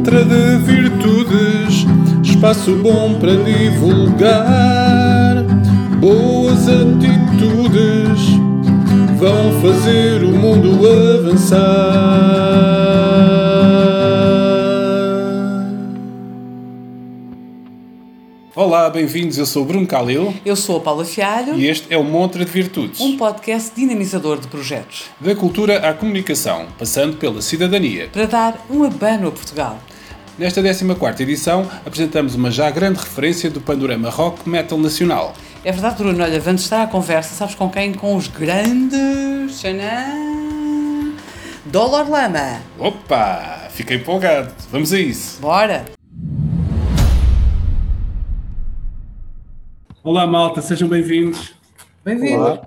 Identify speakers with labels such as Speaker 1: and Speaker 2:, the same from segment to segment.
Speaker 1: montra de virtudes, espaço bom para divulgar boas atitudes, vão fazer o mundo avançar. Olá, bem-vindos. Eu sou o Bruno Calil.
Speaker 2: Eu sou a Paula Fialho.
Speaker 1: E este é o Montra de Virtudes.
Speaker 2: Um podcast dinamizador de projetos.
Speaker 1: Da cultura à comunicação, passando pela cidadania.
Speaker 2: Para dar um abano a Portugal.
Speaker 1: Nesta 14 edição, apresentamos uma já grande referência do panorama rock metal nacional.
Speaker 2: É verdade, Bruno. Olha, vamos estar à conversa, sabes com quem? Com os grandes... Xanã... Dolor Lama.
Speaker 1: Opa! Fiquei empolgado. Vamos a isso.
Speaker 2: Bora!
Speaker 1: Olá, malta, sejam bem-vindos.
Speaker 2: Bem-vindos.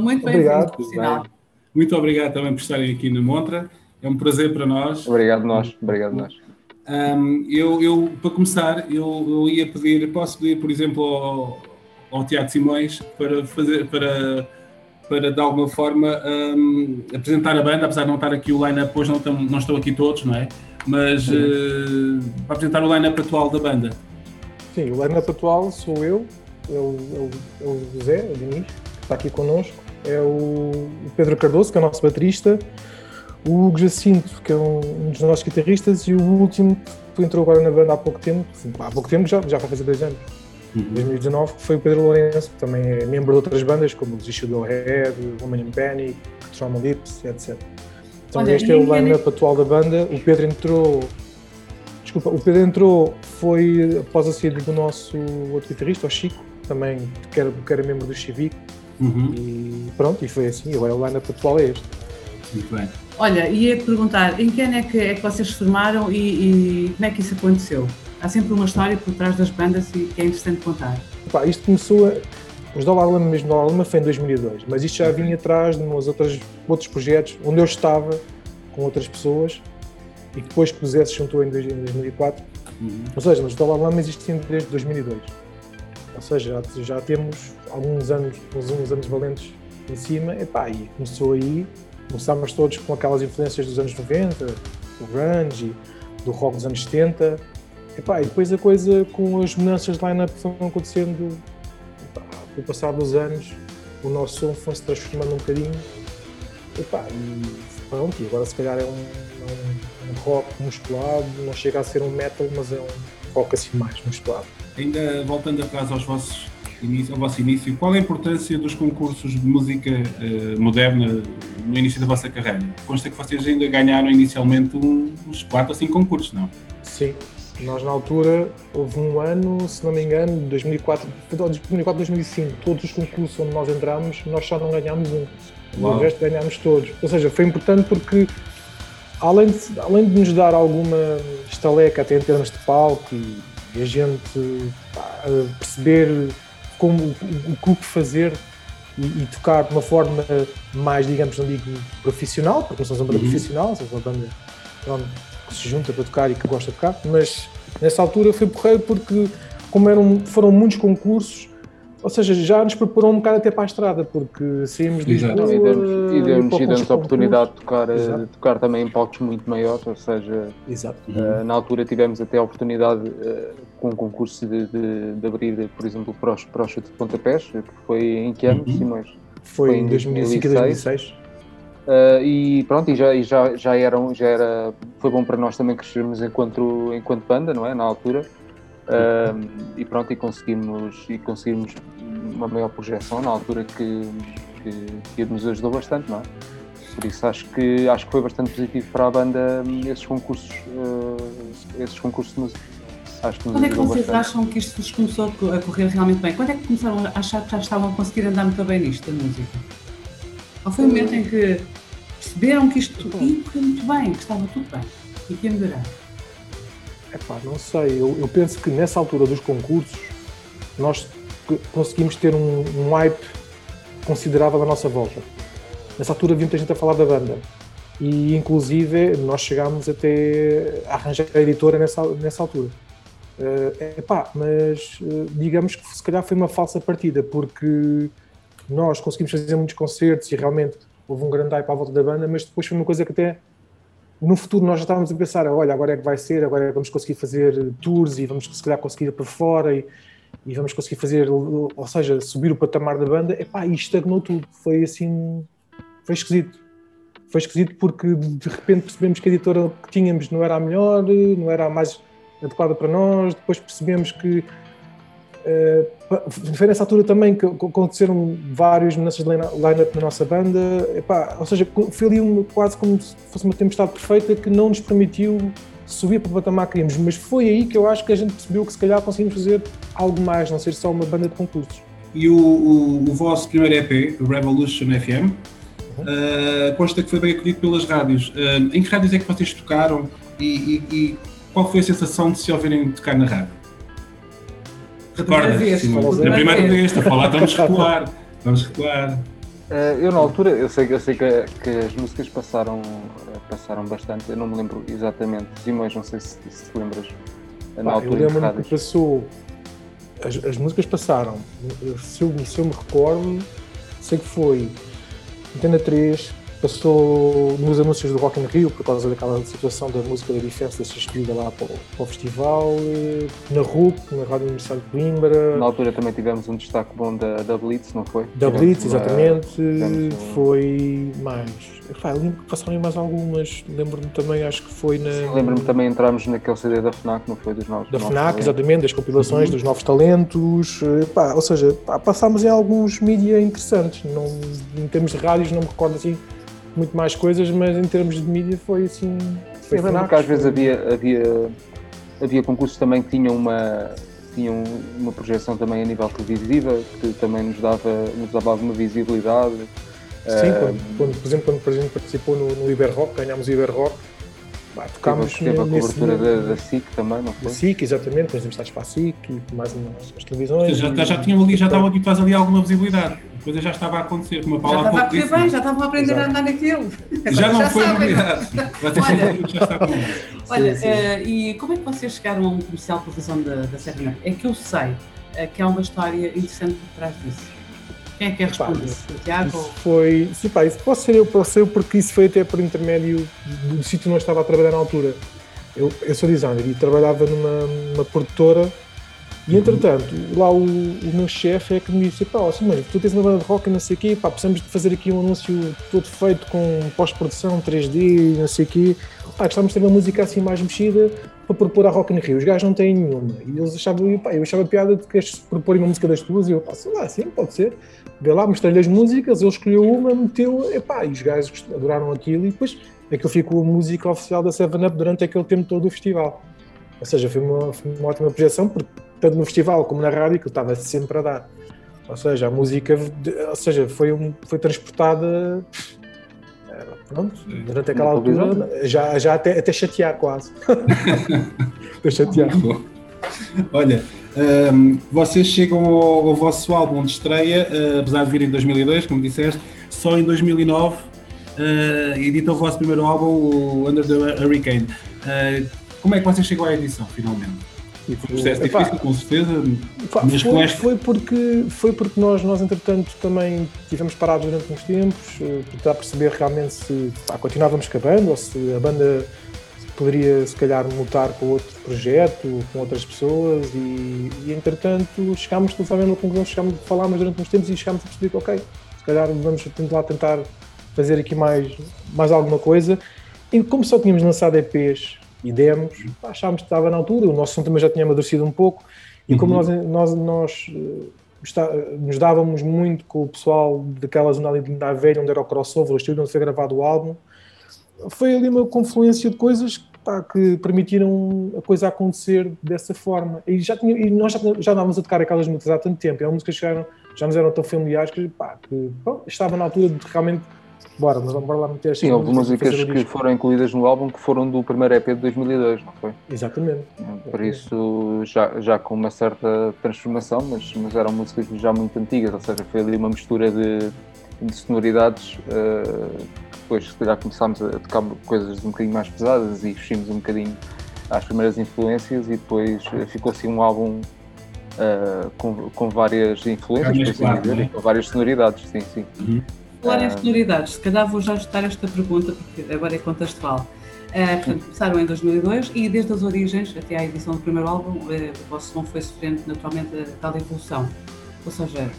Speaker 2: Muito bem-vindos,
Speaker 1: Muito obrigado também por estarem aqui na Montra. É um prazer para nós.
Speaker 3: Obrigado nós, obrigado nós.
Speaker 1: Um, eu, eu, para começar, eu, eu, ia pedir, posso pedir, por exemplo, ao, ao Tiago Simões para fazer, para, para de alguma forma um, apresentar a banda, apesar de não estar aqui o line-up, hoje não, estão, não estão aqui todos, não é? Mas uh, para apresentar o line-up atual da banda.
Speaker 4: Sim, o line-up atual sou eu, é o, é o, é o José, o Diniz, que está aqui connosco, é o, Pedro Cardoso, que é o nosso baterista, o Hugo Jacinto, que é um, um, dos nossos guitarristas, e o último que entrou agora na banda há pouco tempo, há pouco tempo já, já vai fazer dois anos, uhum. 2019, que foi o Pedro Lourenço, que também é membro de outras bandas, como os Issue do Head, Woman in Panic, Trauma Lips, etc. Então Olha, este é o line-up atual da banda. O Pedro entrou Desculpa, o Pedro entrou, foi após a saída do nosso outro guitarrista, o Chico, também, que era, que era membro do Chivico. Uhum. E pronto, e foi assim. Agora o line-up atual é este.
Speaker 1: Muito bem.
Speaker 2: Olha, ia te perguntar, em que ano é que, é que vocês se formaram e, e, como é que isso aconteceu? Há sempre uma história por trás das bandas e que é interessante contar.
Speaker 4: Pá, isto começou, a, os Dollar Lama, mesmo Dollar Lama foi em 2002, mas isto já vinha atrás de uns outros, outros projetos onde eu estava com outras pessoas e que depois que o Zé se juntou em 2004. Uhum. Ou seja, mas os Dollar Lama existiam desde 2002. Ou seja, já, já temos alguns anos, uns anos valentes em cima, epá, e começou aí, começámos todos com aquelas influências dos anos 90, do grunge, do rock dos anos 70, epá, e depois a coisa com as mudanças de line-up foram acontecendo, com o passar dos anos, o nosso som foi se transformando um bocadinho, epá, e pronto, e agora se calhar é um, um, um rock musculado, não chega a ser um metal, mas é um rock assim mais musculado.
Speaker 1: Ainda voltando atrás aos vossos início, ao vosso início, qual é a importância dos concursos de música uh, moderna no início da vossa carreira? Consta que vocês ainda ganharam inicialmente uns 4 ou 5 concursos, não?
Speaker 4: Sim, nós na altura houve um ano, se não me engano, 2004, 2004, 2005, todos os concursos onde nós entramos, nós só não ganhámos um. Uau. O resto ganhámos todos. Ou seja, foi importante porque além de, além de nos dar alguma estaleca até em termos de palco e e a gente pá, perceber como, o, o que fazer e, e, tocar de uma forma mais, digamos, não digo profissional, porque não somos uma banda uhum. profissional, somos uma banda pronto, que se junta para tocar e que gosta de tocar, mas nessa altura foi porreiro porque, como eram, foram muitos concursos, ou seja, já nos preparou um bocado até para a estrada, porque saímos de Lisboa...
Speaker 3: E deu-nos deu deu a oportunidade de tocar, eh, de tocar também em palcos muito maiores, ou seja, uh, na altura tivemos até a oportunidade, uh, com um concurso de, de, de, abrir, por exemplo, para os, para os chute de pontapés, que foi em que ano, uhum. Simões?
Speaker 4: Foi, foi em 2005 e 2006.
Speaker 3: Uh, e pronto, e já, e já, já, eram, já era, foi bom para nós também crescermos enquanto, enquanto banda, não é? Na altura. Uh, e pronto, e conseguimos, e conseguimos uma maior projeção na altura que, que, que nos ajudou bastante, não é? Por isso acho que, acho que foi bastante positivo para a banda esses concursos, uh, esses concursos de música.
Speaker 2: Acho que Quando é que vocês bastante. acham que isto vos começou a correr realmente bem? Quando é que começaram a achar que já estavam a conseguir andar muito bem nisto, da música? Ou foi o momento em que perceberam que isto ia correr muito bem, que estava tudo bem e que ia melhorar?
Speaker 4: Epá, não sei, eu, eu, penso que nessa altura dos concursos nós conseguimos ter um, um hype considerável à nossa volta. Nessa altura havia muita gente a falar da banda e inclusive nós chegámos até a arranjar a editora nessa, nessa altura. Uh, epá, mas uh, digamos que se calhar foi uma falsa partida porque nós conseguimos fazer muitos concertos e realmente houve um grande hype à volta da banda, mas depois foi uma coisa que até no futuro nós já estávamos a pensar, olha, agora é que vai ser, agora é que vamos conseguir fazer tours e vamos se calhar conseguir ir para fora e, e vamos conseguir fazer, ou seja, subir o patamar da banda, epá, e estagnou tudo. Foi assim, foi esquisito. Foi esquisito porque de repente percebemos que a editora que tínhamos não era a melhor, não era a mais adequada para nós, depois percebemos que foi nessa altura também que aconteceram várias mudanças de line-up na nossa banda. Epá, ou seja, foi ali uma, quase como se fosse uma tempestade perfeita que não nos permitiu subir para o patamar que queríamos. Mas foi aí que eu acho que a gente percebeu que se calhar conseguimos fazer algo mais, não ser só uma banda de concursos.
Speaker 1: E o, o, o vosso primeiro EP, o Revolution FM, uhum. uh, consta que foi bem acolhido pelas rádios. Uh, em que rádios é que vocês tocaram e, e, e qual foi a sensação de se ouvirem tocar na rádio? Recorda, na primeira vez, está a falar, vamos recuar, vamos recuar.
Speaker 3: Uh, eu na altura, eu sei, eu sei que, que, as músicas passaram, passaram bastante, eu não me lembro exatamente, Simões, não sei se, se te lembras.
Speaker 4: Na Pá, altura eu lembro que passou, as, as músicas passaram, se eu, se eu me recordo, sei que foi Antena 3, Passou nos anúncios do Rock in Rio, por causa daquela situação da música da diferença ser escolhida lá para o, para o, festival, na RUP, na Rádio Universidade de Coimbra.
Speaker 3: Na altura também tivemos um destaque bom da, da Blitz, não foi?
Speaker 4: Da Blitz, exatamente. Um... Foi mais. Lembro que passaram mais algumas. Lembro-me também, acho que foi na.
Speaker 3: Lembro-me também entramos naquele CD da FNAC, não foi? Dos novos.
Speaker 4: Da FNAC, exatamente, das compilações uhum. dos novos talentos. Pá, ou seja, pá, passámos em alguns mídia interessantes. Não, em termos de rádios, não me recordo assim muito mais coisas, mas em termos de mídia foi assim. Foi
Speaker 3: Eu lembro que às vezes havia, havia, havia concursos também que tinham uma, tinham uma projeção também a nível televisiva, que também nos dava, nos dava alguma visibilidade.
Speaker 4: Sim, uh, quando, quando, por exemplo, quando a gente participou no, no Iber Rock, ganhámos o Iber Rock, Bah, tocámos
Speaker 3: teve, teve a cobertura da, da, SIC também, não foi? Da
Speaker 4: SIC, exatamente, depois emprestados para a SIC e mais umas, as televisões.
Speaker 1: Já, já, já tinham ali, já estavam aqui quase ali alguma visibilidade. Coisa já estava a acontecer, como a
Speaker 2: Paula Já estava a correr bem, já estavam a aprender Exato. a andar naquilo.
Speaker 1: Já não já foi novidade.
Speaker 2: Olha, Olha, sim, sim. Uh, e como é que vocês chegaram a um comercial de produção da, da Série É que eu sei uh, que há uma história interessante por trás disso. Quem é que é responder? Tiago?
Speaker 4: Foi. Sim, pá, isso posso ser eu, posso ser eu, porque isso foi até por intermédio do, do sítio onde eu estava a trabalhar na altura. Eu, eu sou designer e trabalhava numa, numa produtora e entretanto, lá o, o meu chefe é que me disse: pá, assim, mano, tu tens uma banda de rock não sei o quê, pá, precisamos de fazer aqui um anúncio todo feito com pós-produção 3D não sei o quê. Pá, gostávamos de ter uma música assim mais mexida para propor a Rock in Rio. Os gajos não têm nenhuma. E eles achavam, pá, eu achava piada de que eles proporem uma música das tuas e eu, pá, sei lá, sim, pode ser. Vê lá, mostrei-lhe as músicas, ele escolheu uma, meteu, e pá, e os gajos adoraram aquilo e depois aquilo ficou a música oficial da 7-Up durante aquele tempo todo do festival. Ou seja, foi uma, foi uma ótima projeção, porque tanto no festival como na rádio, que eu estava sempre a dar. Ou seja, a música, ou seja, foi, um, foi transportada pronto, durante aquela altura, já, já até, até chatear quase. Estou chateado.
Speaker 1: Olha, um, vocês chegam ao, ao, vosso álbum de estreia, uh, apesar de vir em 2002, como disseste, só em 2009 uh, editam o vosso primeiro álbum, o Under the Hurricane. Uh, como é que vocês chegam à edição, finalmente? Foi um processo difícil, com certeza.
Speaker 4: mas foi, foi, porque, foi porque nós, nós, entretanto, também tivemos parados durante uns tempos, uh, para perceber realmente se pá, continuávamos com a banda ou se a banda poderia, se calhar, mutar para outro projeto, com outras pessoas. E, e entretanto, chegámos, totalmente no conclusão, chegámos, falámos durante uns tempos e chegámos a perceber que, ok, se calhar vamos lá tentar fazer aqui mais, mais alguma coisa. E como só tínhamos lançado EPs e demos, achámos que estava na altura, o nosso som também já tinha amadurecido um pouco, e como uhum. nós, nós, nós eh, está, nos dávamos muito com o pessoal daquela zona ali Linda Velha, onde era o crossover, o estúdio onde foi gravado o álbum, foi ali uma confluência de coisas pá, que permitiram a coisa acontecer dessa forma. E, já tinha, e nós já, já andávamos a tocar aquelas músicas há tanto tempo, e as músicas chegaram, já nos eram tão familiares que, pá, que bom, estava na altura de realmente Bora, mas vamos lá meter
Speaker 3: Sim, houve músicas que foram incluídas no álbum que foram do primeiro EP de 2002, não foi?
Speaker 4: Exatamente.
Speaker 3: Por isso, já, já com uma certa transformação, mas, mas eram músicas já muito antigas, ou seja, foi ali uma mistura de, de sonoridades. Uh, depois, se calhar, começámos a tocar coisas um bocadinho mais pesadas e fugimos um bocadinho às primeiras influências e depois eh, ficou assim um álbum uh, com, com várias influências, por assim dizer, é? com várias sonoridades, sim, sim.
Speaker 2: Uhum falar em sonoridades, se calhar vou já ajustar esta pergunta, porque agora é contextual. Uh, portanto, começaram em 2002 e desde as origens até à edição do primeiro álbum, uh, o vosso som foi sofrendo naturalmente a tal evolução. Ou seja,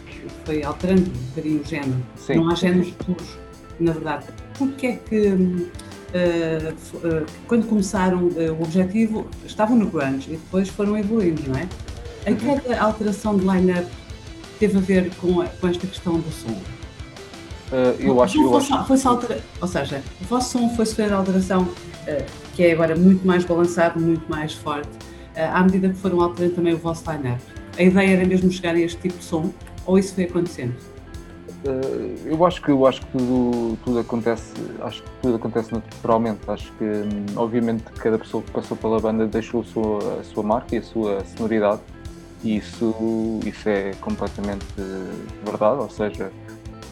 Speaker 2: foi alterando um bocadinho o género. Sim. Não há géneros puros, na verdade. Porquê é que, uh, quando começaram o objetivo, estavam no grunge e depois foram evoluindo, não é? A uhum. cada alteração de line-up teve a ver com, com esta questão do som?
Speaker 3: Uh, eu acho, eu acho...
Speaker 2: Foi altera... Ou seja, o vosso som foi sofrer alteração, uh, que é agora muito mais balançado, muito mais forte, uh, à medida que foram alterando também o vosso line-up. A ideia era mesmo chegar a este tipo de som, ou isso foi acontecendo?
Speaker 3: eu acho que eu acho que tudo, tudo acontece acho que tudo acontece naturalmente acho que hum, obviamente cada pessoa que passou pela banda deixou a sua, a sua marca e a sua sonoridade e isso isso é completamente verdade ou seja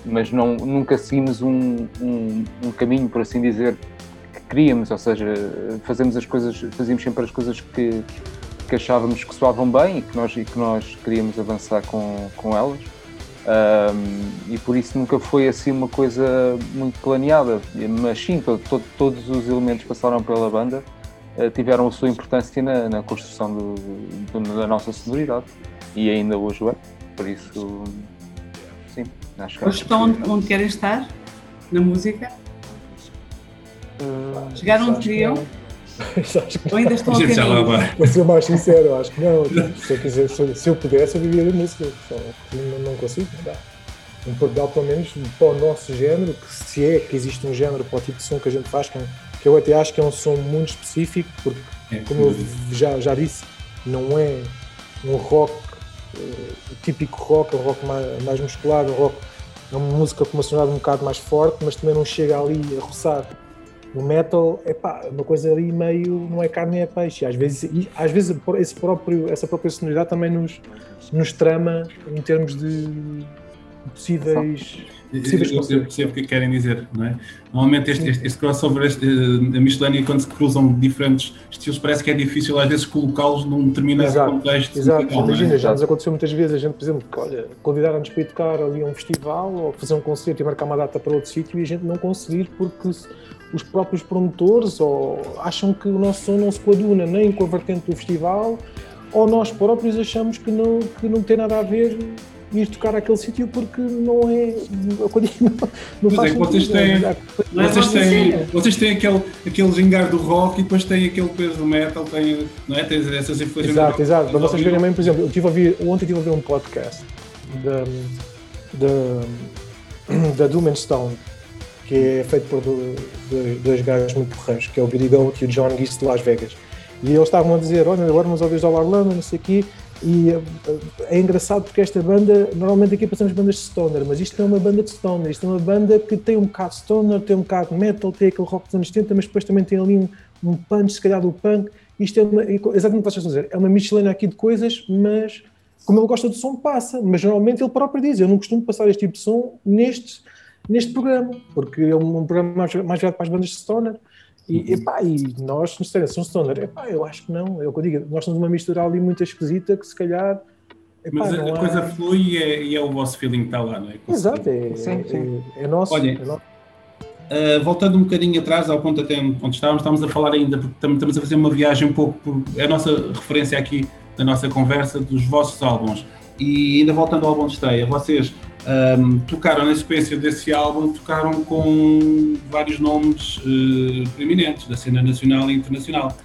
Speaker 3: mas não, nunca seguimos um, um, um, caminho, por assim dizer, que queríamos, ou seja, fazemos as coisas, fazíamos sempre as coisas que, que achávamos que soavam bem e que nós, e que nós queríamos avançar com, com elas. Um, e por isso nunca foi assim uma coisa muito planeada, mas sim, todo, todo, todos os elementos passaram pela banda uh, tiveram a sua importância na, na construção do, do, da nossa sonoridade e ainda hoje é, por isso.
Speaker 2: Acho que Hoje estão onde, onde, querem estar? Na música? Uh, Chegaram onde queriam? Ou ainda estão a
Speaker 4: já Para ser mais sincero, acho que não. Se eu, quiser, se, eu pudesse, eu vivia da música. Só não, não consigo, não dá. Um Portugal, pelo menos, para o nosso género, que se é que existe um género para o tipo de som que a gente faz, que, é que eu até acho que é um som muito específico, porque, é, como eu já, já disse, não é um rock o típico rock, é um rock mais, mais musculado, um rock, é uma música com uma sonoridade um bocado mais forte, mas também não chega ali a roçar. No metal, é pá, uma coisa ali meio, não é carne, é peixe. Às vezes, e, às vezes esse próprio, essa própria sonoridade também nos, nos trama em termos de possíveis
Speaker 1: eu, eu percebo o que querem dizer, não é? Normalmente este, este, este crossover, este, a miscelânea, quando se cruzam diferentes estilos, parece que é difícil às vezes colocá-los num determinado exato, contexto.
Speaker 4: Exato, musical, imagina, é? já nos aconteceu muitas vezes a gente, por exemplo, que, olha, convidaram-nos para ir tocar ali a um festival ou fazer um concerto e marcar uma data para outro sítio e a gente não conseguir porque os próprios promotores ou acham que o nosso som não se coaduna nem com a vertente do festival ou nós próprios achamos que não, que não tem nada a ver ir tocar aquele sítio porque não é. Não,
Speaker 1: não faz é, vocês têm, vocês têm, vocês têm aquele, aquele gingar do rock e depois têm aquele peso do metal, têm, não é? Tens essas influências.
Speaker 4: Exato, exato. Para vocês verem, por exemplo, eu tive a ouvir, ontem estive a ver um podcast da, da, da Doom and Stone, que é feito por dois, dois gajos muito porreiros, que é o Billy Goat e o John Geese de Las Vegas. E eles estavam a dizer, olha, agora vamos ouvir Dollar Lama, não sei o quê, e eh, é engraçado porque esta banda, normalmente aqui passamos bandas de stoner, mas isto é uma banda de stoner, isto é uma banda que tem um bocado stoner, tem um bocado metal, tem aquele rock dos anos 70, mas depois também tem ali um, um punch, se calhar do punk. Isto é uma, exatamente o que vocês a dizer, é uma miscelânea aqui de coisas, mas como ele gosta do som, passa. Mas normalmente ele próprio diz: Eu não costumo passar este tipo de som neste, neste programa, porque é um, programa mais, mais virado para as bandas de stoner. E, uhum. epá, e nós, nos são stoner, epá, eu acho que não, é o que eu digo, nós somos uma mistura ali muito esquisita que se calhar.
Speaker 1: Epá, Mas a, a coisa flui e é, e é, o vosso feeling que está lá, não é?
Speaker 4: Exato, é, sim, sim. é, é nosso.
Speaker 1: Olha,
Speaker 4: é nosso.
Speaker 1: Uh, voltando um bocadinho atrás ao ponto até onde estávamos, estamos a falar ainda, porque estamos a fazer uma viagem um pouco, por, é a nossa referência aqui da nossa conversa dos vossos álbuns. E ainda voltando ao álbum de estreia, vocês um, tocaram na sequência desse álbum, tocaram com vários nomes uh, preeminentes da cena nacional e internacional.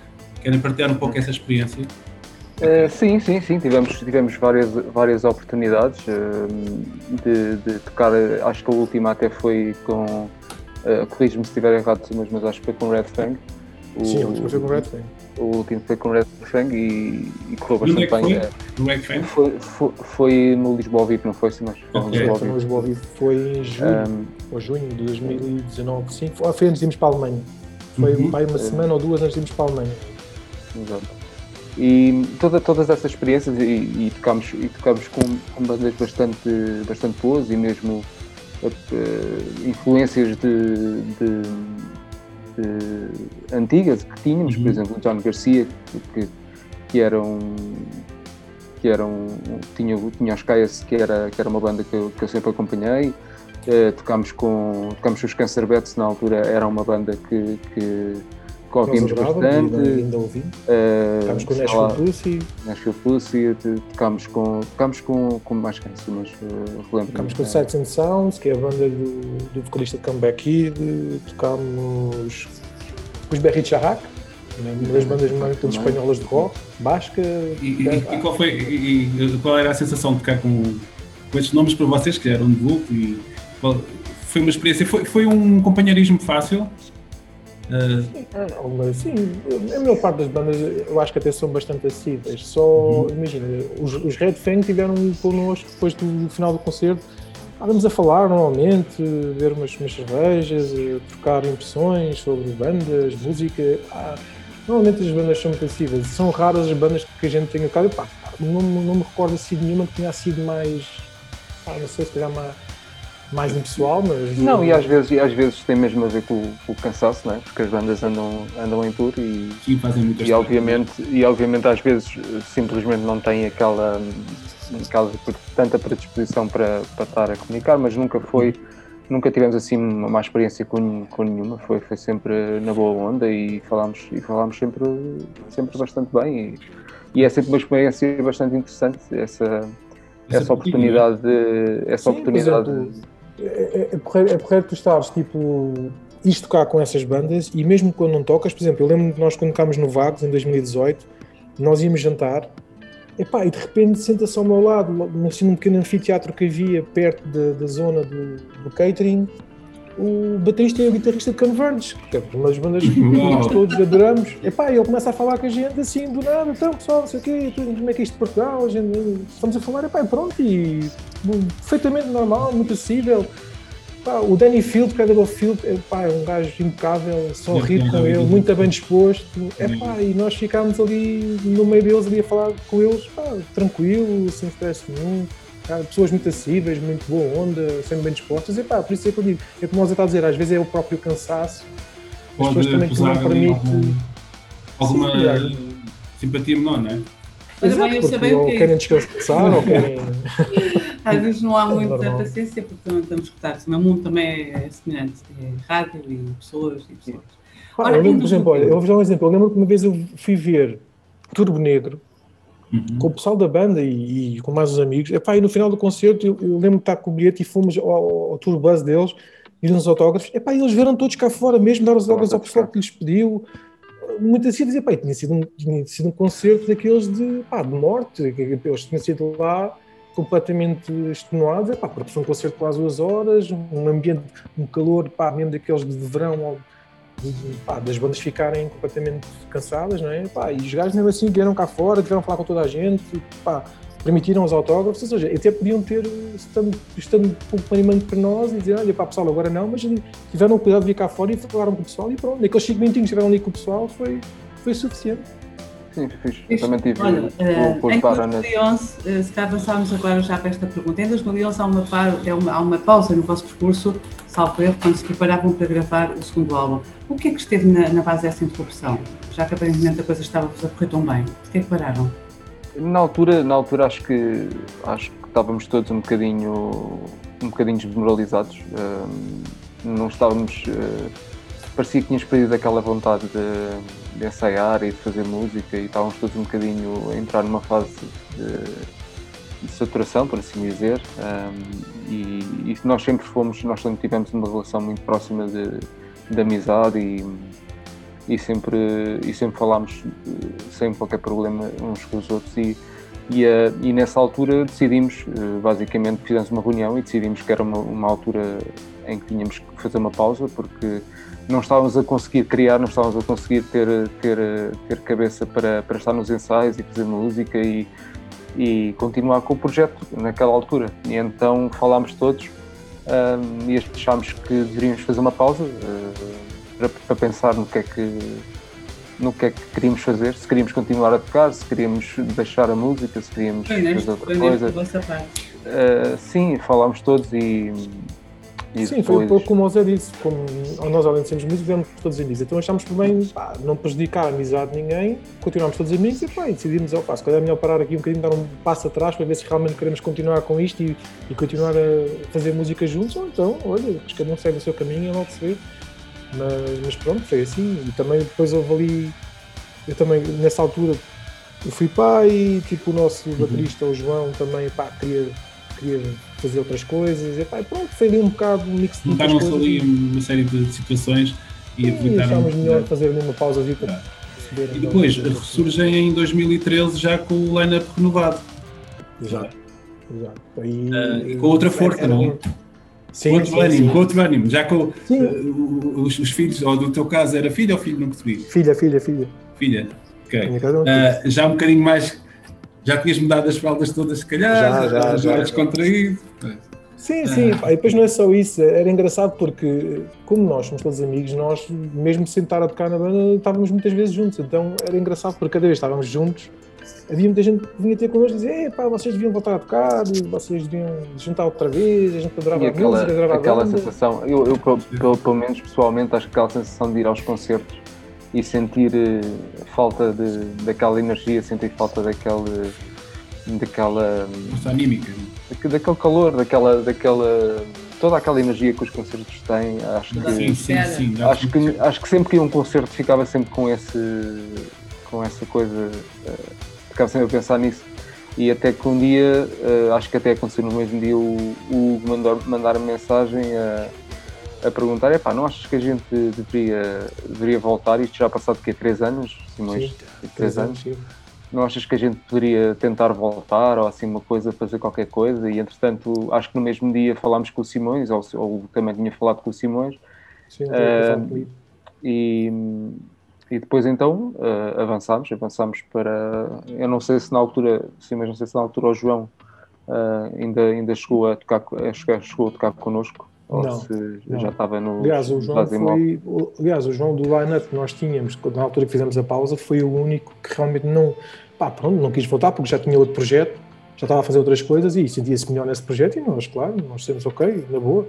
Speaker 1: Querem partilhar um pouco essa experiência?
Speaker 3: Uh, sim, sim, sim, tivemos, tivemos várias, várias oportunidades uh, de, de, tocar, acho que a última até foi com, uh, corrijo-me se estiver errado, mas, mas acho que foi com Red Fang.
Speaker 4: O, sim, a última foi com Red Fang
Speaker 3: o último foi com Red Fang e, e correu bastante
Speaker 1: é bem. No Red Fang?
Speaker 3: Foi, foi, foi, no Lisboa VIP, não foi? Sim,
Speaker 4: okay. no Lisboa, no Lisboa VIP. Foi em junho, um, ou junho de 2019, sim. Foi, foi antes de irmos para a Alemanha. Foi uhum. uma semana ou duas antes de irmos para a Alemanha.
Speaker 3: Exato. E toda, todas essas experiências e, e tocámos, e tocámos com, com bandas bastante, bastante boas e mesmo uh, influências de, de antigas que tínhamos, uhum. por exemplo, o John Garcia, que, que era um que era um, tinha, tinha os Caias, que era, que era uma banda que eu, que eu sempre acompanhei, uh, tocámos com tocámos os Cancer Bats na altura, era uma banda que, que, que ouvimos bastante.
Speaker 4: Ainda, ainda ouvimos.
Speaker 3: Uh,
Speaker 4: tocámos com Nashville Pussy.
Speaker 3: Nashville Pussy, tocámos com, tocámos com, com mais quem mas uh, relembro.
Speaker 4: Tocámos com Sights and Sounds, que é a banda do, do vocalista de Comeback Kid, tocámos com os Berry Charrac, uma das bandas mais espanholas de rock, basca.
Speaker 1: E, e, e qual, foi, e, qual era a sensação de tocar com, com estes nomes para vocês, que eram de Vulco? E, qual, foi uma experiência, foi, foi um companheirismo fácil?
Speaker 4: Uh... Sim, a maior parte das bandas eu acho que até são bastante acessíveis. Só, uhum. imagina, os, os Red Fang tiveram connosco depois do final do concerto. Estávamos a falar normalmente, ver umas, umas cervejas, trocar impressões sobre bandas, música. Ah, normalmente as bandas são muito acessíveis. São raras as bandas que a gente tem tocado. Não, não me recordo assim de nenhuma que tenha sido mais. Ah, não sei se calhar mais mais impessoal, mas.
Speaker 3: Não, e às vezes, e às vezes tem mesmo a ver com, com o cansaço, não é? Porque as bandas andam, andam em tour e.
Speaker 1: Sim, fazem muitas
Speaker 3: e obviamente, e obviamente às vezes simplesmente não têm aquela, aquela tanta predisposição para, para estar a comunicar, mas nunca foi. Nunca tivemos assim uma má experiência com, com nenhuma, foi, foi sempre na boa onda e falámos, e falámos sempre, sempre bastante bem. E, e é sempre uma experiência bastante interessante essa, essa oportunidade de, essa Sim, oportunidade
Speaker 4: é, é, é, porreiro, é tu estares, tipo, isto tocar com essas bandas e mesmo quando não tocas, por exemplo, eu lembro que nós quando tocámos no Vagos em 2018, nós íamos jantar epá, e de repente senta-se ao meu lado, assim, num pequeno anfiteatro que havia perto da, da zona do, do catering, o baterista e o guitarrista de Converge, que é uma das bandas que nós todos adoramos. Epá, ele começa a falar com a gente assim, do nada, então pessoal, não sei o quê, como é que é isto de Portugal, a gente, estamos a falar, epá, pronto, e perfeitamente normal, muito acessível. Epá, o Danny Field, Predador Field, epá, é um gajo impecável, só rir com ele, muito bem disposto. Epá, e nós ficámos ali no meio deles, ali a falar com eles, epá, tranquilo, sem stress nenhum pessoas muito acessíveis, muito boa onda, sempre bem dispostas, e pá, por isso é que eu digo, é como você está a dizer, às vezes é o próprio cansaço,
Speaker 1: as pessoas também que não permite. Algum, alguma Sim, simpatia menor, não é?
Speaker 2: Mas bem, eu sei
Speaker 4: ou querem descansar ou querem.
Speaker 2: Às vezes não há é muita é paciência porque também estamos a escutar. O meu mundo também é semelhante. É rádio e pessoas e pessoas.
Speaker 4: Ora, eu lembro, por exemplo, olha, eu vou dar um exemplo. Eu lembro que uma vez eu fui ver Turbo Negro Uhum. com o pessoal da banda e, e, com mais os amigos. Epá, e no final do concerto eu, eu lembro de estar com o bilhete e fomos ao, ao, ao tour bus deles e uns autógrafos. Epá, e eles vieram todos cá fora mesmo, dar os autógrafos ao pessoal que lhes pediu. Muitas vezes, epá, tinha sido, um, tinha sido um concerto daqueles de, pá, de morte. Eles tinham sido lá completamente extenuados, epá, porque foi um concerto quase duas horas, um ambiente, um calor, pá, mesmo daqueles de verão pá, das bandas ficarem completamente cansadas, não é? Pá, e os gajos mesmo assim vieram cá fora, tiveram a falar com toda a gente, pá, permitiram os autógrafos, ou seja, até podiam ter, estando, estando um pouco animando para nós e dizer, olha, pá, pessoal, agora não, mas tiveram o cuidado de vir cá fora e falaram com o pessoal e pronto, aqueles 5 minutinhos que estiveram ali com o pessoal foi, foi suficiente.
Speaker 3: Sim, fiz. Eu também tive
Speaker 2: Olha, uh, em 2011, uh, se cá avançarmos agora já para esta pergunta, em 2011 há uma, é uma, há uma pausa no vosso percurso, salvo erro, quando se preparavam para gravar o segundo álbum. O que é que esteve na, na base dessa interrupção? Já que aparentemente a coisa estava a correr tão bem. Por que é que pararam?
Speaker 3: Na altura, na altura acho que acho que estávamos todos um bocadinho um bocadinho desmoralizados. Uh, não estávamos. Uh, parecia que tínhamos perdido aquela vontade de, de, ensaiar e de fazer música e estávamos todos um bocadinho a entrar numa fase de, de saturação, por assim dizer. Um, e, e, nós sempre fomos, nós sempre tivemos uma relação muito próxima de, de amizade e, e, sempre, e sempre falámos sem qualquer problema uns com os outros. E, e, uh, e, nessa altura decidimos, uh, basicamente, fizemos uma reunião e decidimos que era uma, uma, altura em que tínhamos que fazer uma pausa, porque não estávamos a conseguir criar, não estávamos a conseguir ter, ter, ter cabeça para, para estar nos ensaios e fazer música e, e continuar com o projeto naquela altura. E então falámos todos um, e achámos que deveríamos fazer uma pausa uh, para, para, pensar no que é que no que é que queríamos fazer, se queríamos continuar a tocar, se queríamos deixar a música, se queríamos fazer outra coisa. Uh, sim, falámos todos e,
Speaker 4: e Sim, depois... foi um pouco como o Zé disse, como nós além de sermos músicos, éramos todos amigos, então achámos por bem pá, não prejudicar a amizade de ninguém, continuámos todos amigos e, pá, e decidimos, oh, pá, se calhar é melhor parar aqui um bocadinho, dar um passo atrás para ver se realmente queremos continuar com isto e, e continuar a fazer música juntos, ou então, olha, acho que cada um segue o seu caminho e logo se vê. Mas, mas pronto, foi assim. E também depois houve ali. Eu também, nessa altura, eu fui pai e tipo o nosso baterista, o João, também pá, queria, queria fazer outras coisas. E pá, pronto, foi ali um bocado um mix de muitas
Speaker 1: Juntaram-se
Speaker 4: coisas.
Speaker 1: ali uma série de situações e
Speaker 4: E
Speaker 1: aproveitaram.
Speaker 4: achámos melhor fazer ali uma pausa para
Speaker 1: Claro.
Speaker 4: perceber.
Speaker 1: E depois ressurgem em 2013 já com o line-up renovado.
Speaker 4: Exato. Exato.
Speaker 1: Ah, e com outra força,
Speaker 4: era-
Speaker 1: não é?
Speaker 4: Sim,
Speaker 1: com outro
Speaker 4: sim,
Speaker 1: ânimo,
Speaker 4: sim.
Speaker 1: com outro ânimo. Já com uh, os, os filhos, ou do teu caso era filho ou filho, não percebi.
Speaker 4: Filha, filha, filha.
Speaker 1: Filha. Ok. Ah, já um bocadinho mais. Já tinhas mudado as fraldas todas, se calhar,
Speaker 4: Já, já,
Speaker 1: já,
Speaker 4: já.
Speaker 1: era descontraído.
Speaker 4: Sim, sim, pá, e depois não é só isso, era engraçado porque, como nós somos todos amigos, nós, mesmo sem estar a tocar na banda, estávamos muitas vezes juntos, então era engraçado porque cada vez que estávamos juntos, havia muita gente que vinha ter connosco e dizia: "Ei, pá, vocês deviam voltar a tocar, vocês deviam juntar outra vez, a gente adorava
Speaker 3: E
Speaker 4: a
Speaker 3: aquela,
Speaker 4: música, adorava a
Speaker 3: aquela
Speaker 4: banda.
Speaker 3: sensação, eu, eu pelo, pelo- pelo menos pessoalmente, acho que aquela sensação de ir aos concertos e sentir eh, falta de, daquela energia, sentir falta daquele, daquela,
Speaker 1: Força anímica.
Speaker 3: daque- daquele calor, daquela, daquela, toda aquela energia que os concertos têm, acho que,
Speaker 1: Sim, sim, sim.
Speaker 3: acho que, acho que sempre que ia um concerto ficava sempre com, esse, com essa coisa, eh, ficava sempre a pensar nisso. E até que um dia, eh, acho que até aconteceu no mesmo dia, o o Hugo mandar, mandar -me mensagem a, a perguntar: epá, não achas que a gente deveria, deveria voltar? Isto já passado quê? Três anos? Simões?
Speaker 4: Sim,
Speaker 3: Três anos?
Speaker 4: sim.
Speaker 3: Não achas que a gente poderia tentar voltar ou assim uma coisa, fazer qualquer coisa? E entretanto, acho que no mesmo dia falámos com o Simões, ou, ou também tinha falado com o Simões,
Speaker 4: Sim, comigo.
Speaker 3: e, e depois então eh, avançámos, avançámos para. Eu não sei se na altura, sim, mas não sei se na altura o João eh, ainda, ainda chegou a tocar, chegou a tocar connosco, ou
Speaker 4: Não,
Speaker 3: se
Speaker 4: não.
Speaker 3: já estava no.
Speaker 4: Aliás, o João foi. Aliás, o João do line-up que nós tínhamos, na altura que fizemos a pausa, foi o único que realmente não. Pá, pronto, não quis voltar porque já tinha outro projeto, já estava a fazer outras coisas e sentia-se melhor nesse projeto e nós, claro, nós temos ok, na boa.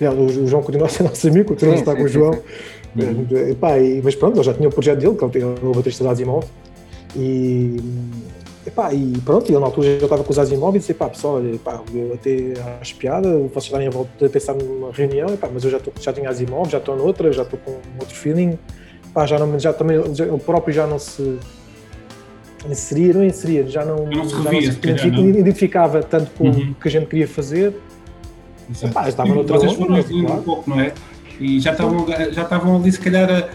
Speaker 4: Aliás, o, João continua a ser nosso amigo, continua a estar com o João.
Speaker 3: sim.
Speaker 4: Eh, pá, e- mas pronto, ele já tinha o projeto dele, que ele tem o baterista da Asimov. E, epá, e pronto, ele na altura já estava com os Asimov e disse: pá, pessoal, olha, pá, eu até acho piada, vocês estarem a volta a pensar numa reunião, epá, mas eu já, estou já tenho Asimov, já estou noutra, já estou com outro feeling. Já, não, já também, ele próprio já não se inseria, não inseria, já não,
Speaker 1: não se
Speaker 4: já
Speaker 1: revia, se calhar, não?
Speaker 4: identificava tanto com
Speaker 1: Uhum.
Speaker 4: o que a gente queria fazer.
Speaker 1: Exato.
Speaker 4: Epá, estava noutra
Speaker 1: Vocês foram
Speaker 4: claro.
Speaker 1: um pouco, não é? E já estavam, já estavam ali, se calhar, a,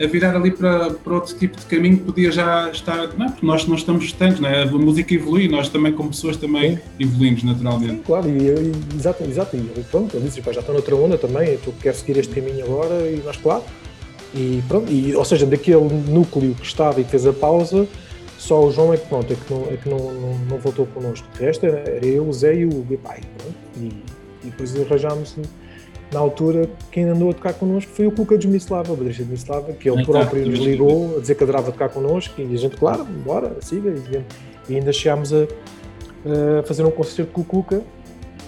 Speaker 1: a virar ali para, para outro tipo de caminho que podia já estar. Não, é? porque nós não estamos estanques, não é? A música evolui, nós também, como pessoas, também
Speaker 4: Sim.
Speaker 1: evoluímos
Speaker 4: Sim,
Speaker 1: naturalmente.
Speaker 4: claro, e, e, exato, exato, e pronto, ele disse, pá, já estou noutra onda também, eu quero seguir este caminho agora, e nós, claro, e pronto, e, ou seja, daquele núcleo que estava e fez a pausa, só o João é que, pronto, é que não, é que não, não, não voltou connosco, o resto era, eu, o Zé e o Hugo, e e depois arranjámos, na altura, quem andou a tocar connosco foi o Cuca de Mislava, o baterista de Mislava, que ele
Speaker 1: Ah, tá,
Speaker 4: próprio nos ligou a dizer que adorava tocar connosco, e a gente, claro, bora, siga, e, e ainda chegámos a, a fazer um concerto com o Cuca,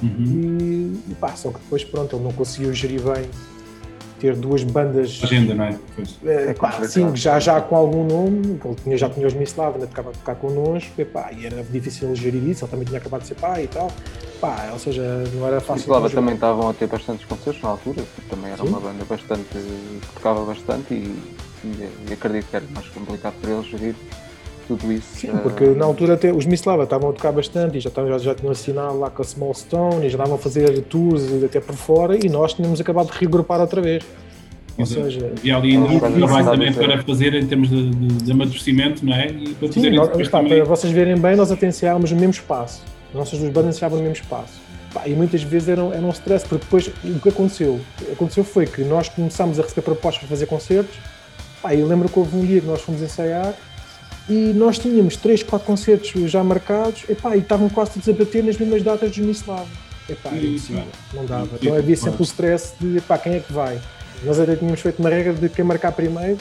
Speaker 1: Uhum.
Speaker 4: e, e pá, só que depois pronto, ele não conseguiu gerir bem ter duas bandas
Speaker 1: Agenda, não é? Pois.
Speaker 4: eh, pá,
Speaker 3: complicado.
Speaker 4: assim, já, já com algum nome, ele tinha, já tinha os Mislav, ainda tocava a tocar connosco, e, pá, e era difícil gerir isso, ele também tinha acabado de ser pai e tal, pá, ou seja, não era fácil. Conjugar.
Speaker 3: também estavam a ter bastantes concertos na altura, porque também era
Speaker 4: Sim.
Speaker 3: uma banda bastante. que tocava bastante e, e, e acredito que era mais complicado para eles gerir tudo isso.
Speaker 4: Sim, porque na altura até os Mislava estavam a tocar bastante e já, estavam, já, já tinham assinado lá com a Small Stone e já estavam a fazer tours até por fora e nós tínhamos acabado de reagrupar outra vez. Ou seja,
Speaker 1: E ali ainda
Speaker 3: Sim,
Speaker 1: um trabalho também
Speaker 3: sim.
Speaker 1: para fazer em termos de, de, de amadurecimento, não é? E para
Speaker 4: Sim, nós,
Speaker 1: também.
Speaker 4: para vocês verem bem, nós até ensaiávamos no mesmo espaço. As nossas duas bandas ensaiavam no mesmo espaço. Pá, e muitas vezes era, um- era um stress, porque depois o que aconteceu? O que aconteceu foi que nós começámos a receber propostas para fazer concertos. Pá, eu lembro que houve um dia que nós fomos ensaiar e nós tínhamos 3, 4 concertos já marcados e, pá, e estavam quase todos a bater nas mesmas datas dos Mislav. Epá, era
Speaker 1: Sim,
Speaker 4: impossível, não dava.
Speaker 1: Sim,
Speaker 4: Então havia sempre o stress de epá, quem é que vai. Nós até tínhamos feito uma regra de quem marcar primeiro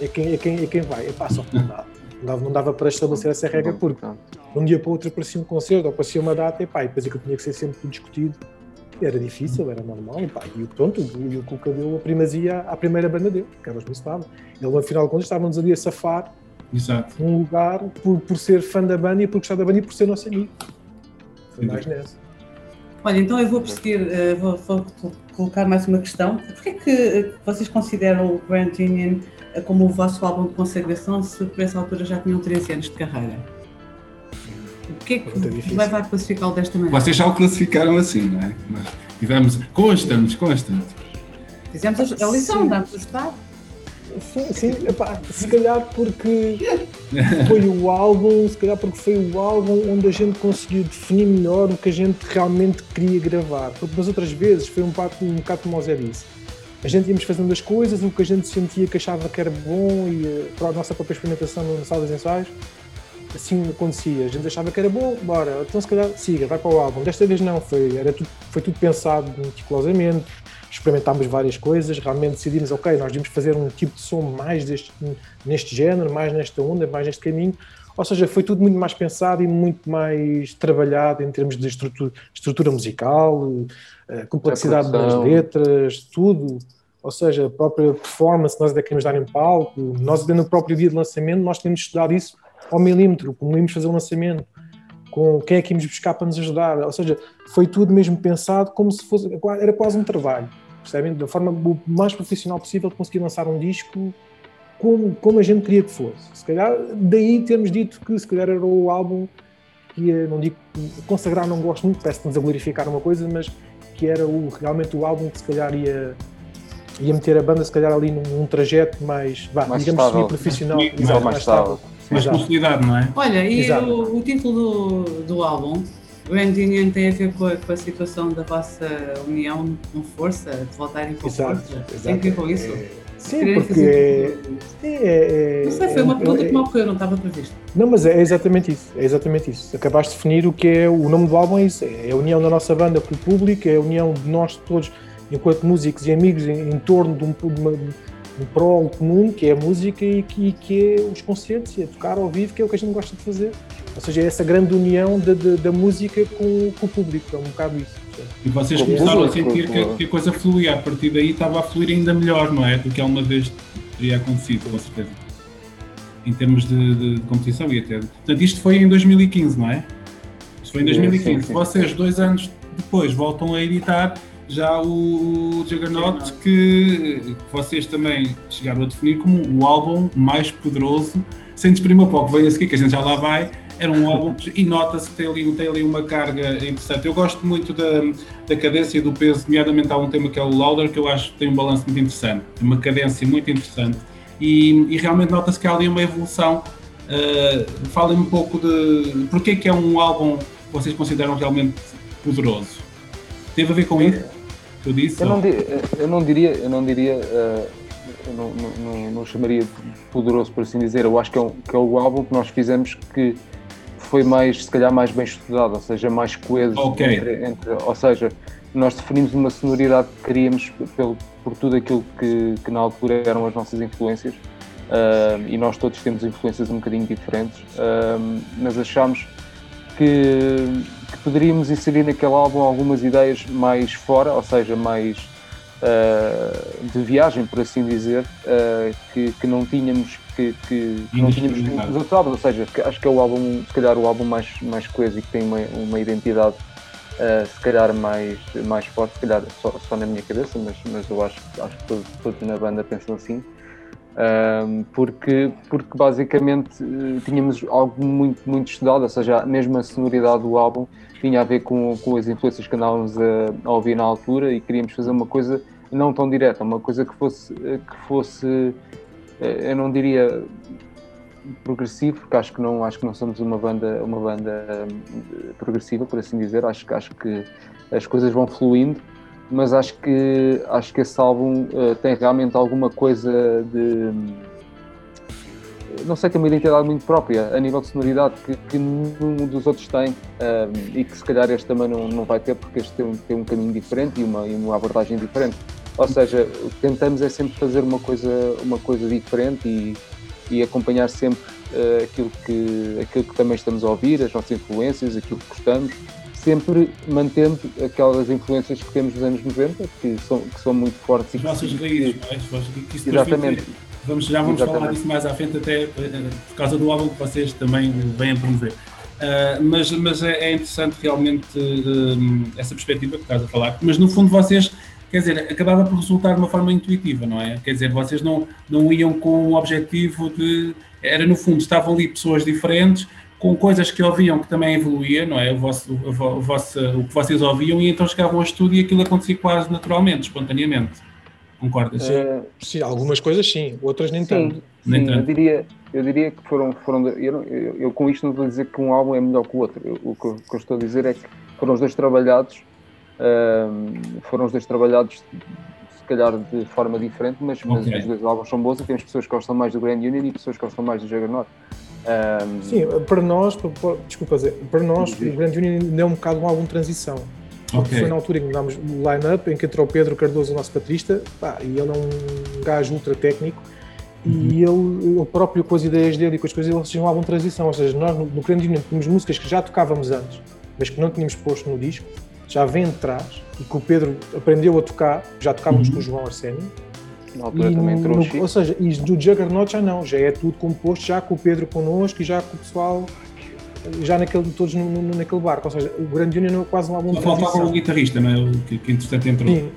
Speaker 4: é quem, é quem, é quem vai. Epá, só que não dava. Não dava, não dava para estabelecer essa regra porque de um dia para o outro aparecia um concerto ou aparecia uma data e, pá, e depois aquilo tinha que ser sempre discutido. Era difícil, era normal, e, pá, e o- pronto, e o Cuca deu a primazia à primeira banda dele, que era Mislava. Ele, no final de contas, estávamos ali a safar
Speaker 1: Exato.
Speaker 4: num lugar por, por ser fã da banda e por gostar da banda e por ser nosso amigo. Foi mais nessa.
Speaker 2: Olha, então eu vou perseguir, eh, vou, vou colocar mais uma questão. Porquê é que vocês consideram o Grand Union como o vosso álbum de consagração se por essa altura já tinham 13 anos de carreira? O que é que leva a classificá-lo desta maneira?
Speaker 1: Vocês já o classificaram assim, não é? Nós tivemos, constamos, constante.
Speaker 2: Fizemos a lição, dá-nos estado.
Speaker 4: Sim, sim epá, se calhar porque foi o álbum, se calhar porque foi o álbum onde a gente conseguiu definir melhor o que a gente realmente queria gravar. Porque nas outras vezes foi um bocado, um bocado como o Zé disse. A gente íamos fazendo as coisas, o que a gente sentia que achava que era bom e eh, para a nossa própria experimentação na sala de ensaios, assim acontecia. A gente achava que era bom, bora, então se calhar siga, vai para o álbum. Desta vez não, foi, era tudo, foi tudo pensado meticulosamente, experimentámos várias coisas, realmente decidimos, ok, nós devíamos fazer um tipo de som mais deste, neste género, mais nesta onda, mais neste caminho. Ou seja, foi tudo muito mais pensado e muito mais trabalhado em termos de estrutura, estrutura musical, eh, complexidade das letras, tudo. Ou seja, a própria performance nós ainda queremos dar em palco. Nós, no próprio dia de lançamento, nós temos estudado isso ao milímetro, como íamos fazer o lançamento, com quem é que íamos buscar para nos ajudar. Ou seja, foi tudo mesmo pensado como se fosse, era quase um trabalho percebem? Da forma mais profissional possível de conseguir lançar um disco como, como a gente queria que fosse. Se calhar, daí termos dito que se calhar era o álbum que ia, não digo consagrar, não gosto muito, parece-nos a glorificar uma coisa, mas que era o, realmente o álbum que se calhar ia, ia meter a banda se calhar ali num, num trajeto mais, vá,
Speaker 3: mais
Speaker 4: digamos,
Speaker 3: estável.
Speaker 4: profissional.
Speaker 3: Mais,
Speaker 4: exato,
Speaker 3: mais estável.
Speaker 1: Mais consolidado, não é?
Speaker 2: Olha, e o, o título do, do álbum, Grand Union, tem a ver com a, com a situação da vossa união com força, de voltarem com
Speaker 4: Exato,
Speaker 2: força?
Speaker 4: exato.
Speaker 2: Tem a ver com isso?
Speaker 4: É, sim, porque é,
Speaker 2: tudo.
Speaker 4: sim, é, é-
Speaker 2: Não sei, foi uma
Speaker 4: é-
Speaker 2: pergunta
Speaker 4: é-
Speaker 2: que me ocorreu, não estava previsto.
Speaker 4: Não, mas é exatamente isso, é exatamente isso. Acabaste de definir o que é o nome do álbum, é isso, é a união da nossa banda com o público, é a união de nós todos, enquanto músicos e amigos, em, em torno de um, de uma- um prol comum, que é a música e que, e que é os concertos, e a tocar ao vivo, que é o que a gente gosta de fazer. Ou seja, é essa grande união da, da, da música com, com o público, é um bocado isso.
Speaker 1: E vocês
Speaker 3: Com
Speaker 1: começaram a
Speaker 3: público,
Speaker 1: sentir
Speaker 3: com-
Speaker 1: que, que a coisa fluía. A partir daí estava a fluir ainda melhor, não é? Do que alguma vez teria acontecido, com certeza. Em termos de, de competição e até. Portanto, isto foi em 2015, não é? Isto foi em
Speaker 3: Sim,
Speaker 1: 2015.
Speaker 3: sim, sim.
Speaker 1: Vocês, dois anos depois, voltam a editar já o Juggernaut, que, que vocês também chegaram a definir como o álbum mais poderoso, sem desprimir pouco, veio a seguir, que a gente já lá vai. Era um álbum e nota-se que tem ali, tem ali uma carga interessante. Eu gosto muito da, da cadência e do peso, nomeadamente há um tema que é o Louder, que eu acho que tem um balanço muito interessante, uma cadência muito interessante e, e realmente nota-se que há ali uma evolução. Uh, Falem um pouco de porque é que é um álbum que vocês consideram realmente poderoso. Teve a ver com isso que eu disse?
Speaker 3: Eu não, eu não diria, eu não diria, eh, eu não, não, não, não chamaria de poderoso por assim dizer. Eu acho que é, um, que é o álbum que nós fizemos que foi mais, se calhar, mais bem estudado, ou seja, mais coeso.
Speaker 1: Ok.
Speaker 3: Entre, entre- ou seja, nós definimos uma sonoridade que queríamos pelo, por tudo aquilo que, que na altura eram as nossas influências. ah, e nós todos temos influências um bocadinho diferentes, ah, mas achámos que, que poderíamos inserir naquele álbum algumas ideias mais fora, ou seja, mais uh, de viagem, por assim dizer, uh, que, que não tínhamos que, que, que não tínhamos nos outros álbuns, ou seja, acho que é o álbum, se calhar o álbum mais, mais coeso e que tem uma, uma identidade uh, se calhar mais, mais forte, se calhar só, só na minha cabeça, mas, mas eu acho, acho que todos, todos na banda pensam assim. Um, porque, porque basicamente tínhamos algo muito, muito estudado, ou seja, mesmo a sonoridade do álbum tinha a ver com, com as influências que andávamos a, a ouvir na altura e queríamos fazer uma coisa não tão direta, uma coisa que fosse, que fosse uh, eu não diria progressivo, porque acho que não, acho que não somos uma banda, uma banda um, progressiva, por assim dizer, acho, acho que as coisas vão fluindo mas acho que acho que esse álbum tem realmente alguma coisa de não sei, tem uma identidade muito própria a nível de sonoridade que, que nenhum dos outros tem um, e que se calhar este também não, não vai ter porque este tem um, tem um caminho diferente e uma, e uma abordagem diferente ou seja, o que tentamos é sempre fazer uma coisa, uma coisa diferente e, e acompanhar sempre uh, aquilo, que, aquilo que também estamos a ouvir, as nossas influências, aquilo que gostamos sempre mantendo aquelas influências que temos nos anos 90, que são, que são muito fortes.
Speaker 1: As nossas raízes, não é? Que isso
Speaker 3: Exatamente.
Speaker 1: Vamos, já vamos
Speaker 3: Exatamente.
Speaker 1: falar disso mais à frente, até eh, por causa do álbum que vocês também vêm a promover. Ah, mas mas é, é interessante realmente eh, essa perspectiva que estás a falar. Mas no fundo vocês quer dizer, acabava por resultar de uma forma intuitiva, não é? Quer dizer, vocês não, não iam com o objetivo de. Era no fundo, estavam ali pessoas diferentes, com coisas que ouviam que também evoluía, não é? O, vosso, o, vosso, o que vocês ouviam, e então chegavam ao estúdio e aquilo acontecia quase naturalmente, espontaneamente. Concordas?
Speaker 4: Uh, sim, algumas coisas sim, outras nem tanto. Sim,
Speaker 3: nem tanto. Eu, diria, eu diria que foram. foram eu, eu, eu, com isto não vou dizer que um álbum é melhor que o outro. Eu, o que eu, que eu estou a dizer é que foram os dois trabalhados, uh, foram os dois trabalhados se calhar de forma diferente, mas, okay. mas os dois álbuns são bons e temos pessoas que gostam mais do Grand Union e pessoas que gostam mais do Juggernaut.
Speaker 4: Um... Sim, para nós, para, desculpa dizer, para nós o Grand Union ainda é um bocado um álbum de transição. Okay. Foi na altura em que dámos o line-up, em que entrou o Pedro Cardoso, o nosso baterista, pá, e ele é um gajo ultra técnico, uhum. e ele, ele próprio, com as ideias dele e com as coisas, ele fez um álbum de transição. Ou seja, nós no, no Grand Union tínhamos músicas que já tocávamos antes, mas que não tínhamos posto no disco, já vem de trás, e que o Pedro aprendeu a tocar, já tocávamos uhum. com o João Arsénio.
Speaker 3: Na altura e também entrou
Speaker 4: no, Ou seja, e do Juggernaut já não, já é tudo composto já com o Pedro connosco e já com o pessoal já naquele, todos no, no, naquele barco, ou seja, o Grand Union é quase um álbum
Speaker 1: Só faltava o guitarrista, não é? O que, que entretanto entrou. Sim.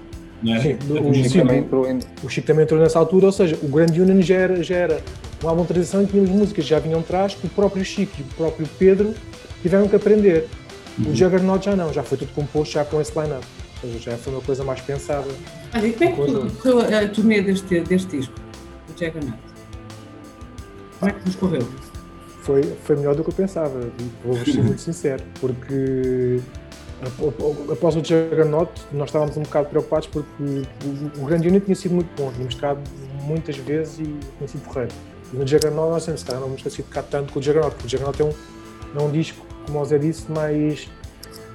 Speaker 4: É? Sim, o, o, Chico também entrou em... o Chico também entrou nessa altura, ou seja, o Grand Union já era, já era um álbum de transição e tínhamos músicas já vinham atrás que o próprio Chico e o próprio Pedro tiveram que aprender. O Juggernaut já não, já foi tudo composto já com esse line-up. Já foi uma coisa mais pensada.
Speaker 2: Olha, e como é que correu a turnê deste, deste disco, o Juggernaut? Como é que nos correu?
Speaker 4: foi, foi melhor do que eu pensava, vou ser muito sincero, porque após o Juggernaut nós estávamos um bocado preocupados porque o, Grande Unit tinha sido muito bom, tínhamos tocado muitas vezes e tinha sido porreiro. E no Juggernaut nós temos, cara, não vamos ter tocar tanto com o Juggernaut, porque o Juggernaut é um, é um disco, como o Zé disse, mais.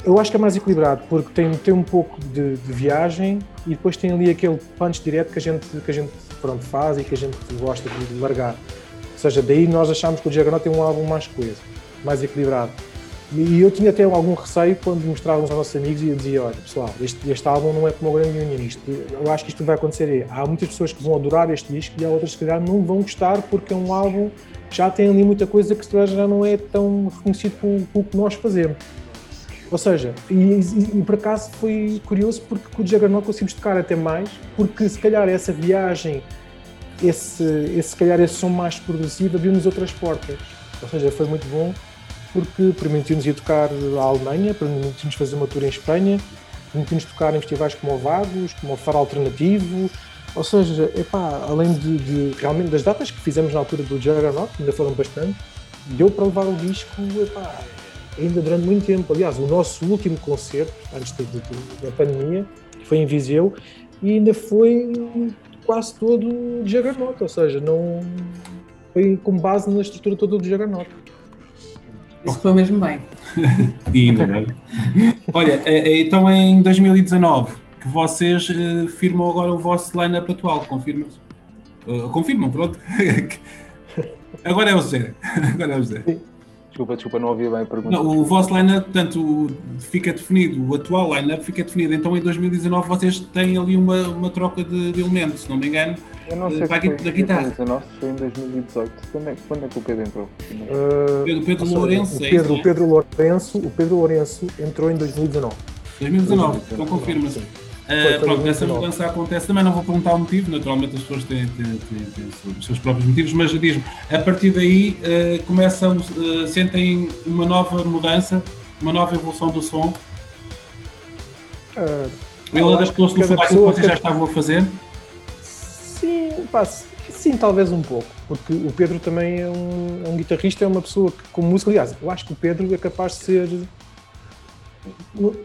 Speaker 4: Eu acho que é mais equilibrado, porque tem, tem um pouco de, de viagem e depois tem ali aquele punch direto que a gente, que a gente pronto, faz e que a gente gosta de largar. Ou seja, daí nós achámos que o Juggernaut tem um álbum mais coeso, mais equilibrado. E eu tinha até algum receio quando mostrávamos aos nossos amigos e eu dizia, olha pessoal, este, este álbum não é como o Grande Union, isto, eu acho que isto vai acontecer. Há muitas pessoas que vão adorar este disco e há outras que não vão gostar porque é um álbum já tem ali muita coisa que já não é tão reconhecido pelo, que nós fazemos. Ou seja, e, e, e, por acaso foi curioso porque com o Juggernaut conseguimos tocar até mais, porque se calhar essa viagem esse, esse se calhar esse som mais progressivo abriu-nos outras portas. Ou seja, foi muito bom porque permitiu-nos ir tocar à Alemanha, permitiu-nos fazer uma tour em Espanha, permitiu-nos tocar em festivais como o Vagos, como o Faro Alternativo, ou seja, epá, além de, de, realmente das datas que fizemos na altura do Juggernaut, ainda foram bastante, deu para levar o disco epá, ainda durante muito tempo. Aliás, o nosso último concerto, antes de, de, da pandemia, foi em Viseu, e ainda foi quase todo de Juggernaut, ou seja, não foi com base na estrutura toda do Juggernaut.
Speaker 2: Isso foi mesmo bem.
Speaker 1: e ainda bem. Olha, é, é, então é em 2019 que vocês uh, firmam agora o vosso line-up atual, confirmam-se? Uh, confirmam, pronto. agora é o Zé. Agora é o.
Speaker 3: Desculpa, desculpa, não ouvi bem a pergunta.
Speaker 1: Não, o vosso line-up, portanto, fica definido, o atual line-up fica definido. Então em 2019 vocês têm ali uma, uma troca de, de elementos, se não me engano.
Speaker 3: Eu não sei
Speaker 1: para
Speaker 3: se foi
Speaker 1: da guitarra.
Speaker 3: 2019, foi em 2018. Quando é, quando é que o Pedro entrou?
Speaker 1: Uh, Pedro, Pedro Lourenço.
Speaker 4: O Pedro, é o Pedro Lourenço, o Pedro Lourenço entrou em 2019.
Speaker 1: 2019, 2019 então confirma-se. Uh, pronto, essa mudança acontece. Também não vou perguntar o motivo, naturalmente as pessoas têm, têm, têm, têm os seus próprios motivos, mas diz-me, a partir daí uh, começam, uh, sentem uma nova mudança, uma nova evolução do som? Uh, Ele adaptou-se no que vocês já estavam a fazer?
Speaker 4: Sim, pá, sim, talvez um pouco, porque o Pedro também é um, é um guitarrista, é uma pessoa que, com música, aliás, eu acho que o Pedro é capaz de ser,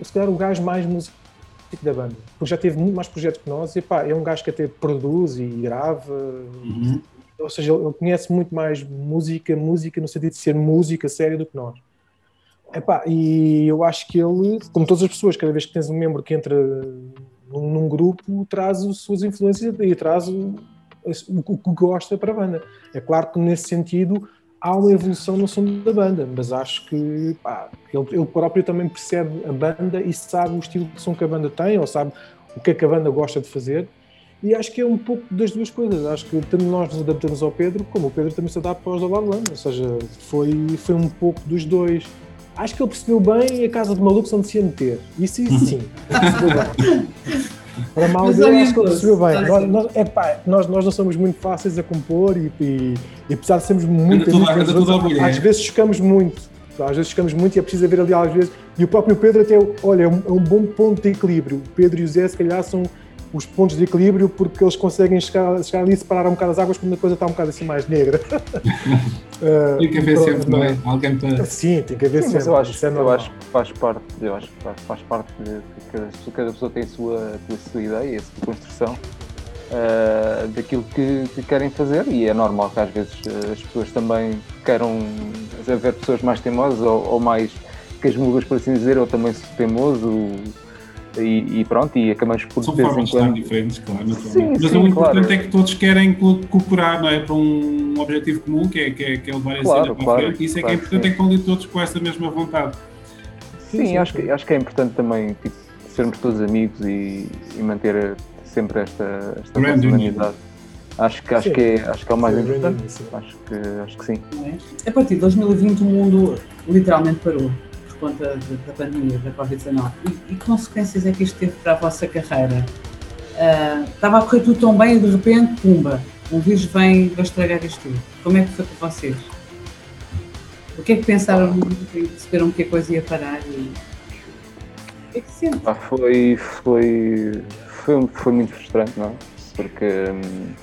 Speaker 4: se calhar, o gajo mais musical da banda, porque já teve muito mais projetos que nós e pá, é um gajo que até produz e grava, uhum. ou seja, ele conhece muito mais música, música no sentido de ser música séria do que nós. Epá, e eu acho que ele, como todas as pessoas, cada vez que tens um membro que entra num, num grupo, traz as suas influências e traz o, o, o que gosta para a banda. É claro que nesse sentido há uma evolução no som da banda, mas acho que pá, ele, ele, próprio também percebe a banda e sabe o estilo de som que a banda tem, ou sabe o que é que a banda gosta de fazer. E acho que é um pouco das duas coisas. Acho que tanto nós nos adaptamos ao Pedro, como o Pedro também se adapta aos da Barlanda. Ou seja, foi, foi um pouco dos dois. Acho que ele percebeu bem a casa de malucos onde se ia meter. Isso, isso sim. Para mal
Speaker 2: Mas
Speaker 4: dele, acho que ele percebeu bem. Nós, nós, epá, nós, nós não somos muito fáceis a compor e, e, e apesar de sermos muito
Speaker 1: tudo-
Speaker 4: amigos,
Speaker 1: tudo ao mulher.
Speaker 4: às vezes chocamos muito. Às vezes chocamos muito e é preciso haver ali às vezes. E o próprio Pedro até, olha, é um, é um bom ponto de equilíbrio. O Pedro e o Zé, se calhar, são os pontos de equilíbrio porque eles conseguem chegar, chegar ali e separar um bocado as águas quando a coisa está um bocado assim mais negra. Ah,
Speaker 1: Tem que haver
Speaker 4: pronto,
Speaker 1: sempre, não é? Alguém para.
Speaker 4: Sim, tem que haver
Speaker 3: Sim,
Speaker 4: sempre.
Speaker 3: mas eu acho,
Speaker 4: Isso é
Speaker 3: eu acho que faz parte, eu acho que faz, faz parte de que cada, pessoa- cada pessoa tem a sua, a sua ideia, a sua construção ah, daquilo que, que querem fazer e é normal que às vezes ah, as pessoas também queiram haver pessoas mais teimosas ou, ou mais casmudas, por assim dizer, ou também teimoso e, e pronto, e acabamos por
Speaker 1: São formas
Speaker 3: em
Speaker 1: de estar
Speaker 3: quando.
Speaker 1: diferentes, claro, naturalmente.
Speaker 3: Sim,
Speaker 1: Mas
Speaker 3: sim,
Speaker 1: o importante
Speaker 3: claro.
Speaker 1: é que todos querem co- cooperar não é? para um objetivo comum, que é, que é, que é levar a
Speaker 3: Claro,
Speaker 1: cena para a
Speaker 3: claro,
Speaker 1: frente. E isso é que é importante,
Speaker 3: sim.
Speaker 1: é que estão ali todos com essa mesma vontade.
Speaker 3: Sim, acho, que, acho que é importante também tipo, sermos todos amigos e, e manter sempre esta, esta humanidade. Acho que, acho,
Speaker 4: Sim.
Speaker 3: que é, acho que é o mais
Speaker 4: Sim,
Speaker 3: importante.
Speaker 4: sim.
Speaker 3: Acho que, acho que sim.
Speaker 2: é? A partir de 2020 o mundo literalmente parou conta da pandemia, da Covid-19. E, que consequências é que isto teve para a vossa carreira? Ah, estava a correr tudo tão bem e de repente, pumba, um vírus vem para estragar isto tudo. Como é que foi para vocês? O que é que pensaram e perceberam que a coisa ia parar? E... O que é que?
Speaker 3: Pá, foi, foi, foi, foi muito frustrante, não é? Porque hum,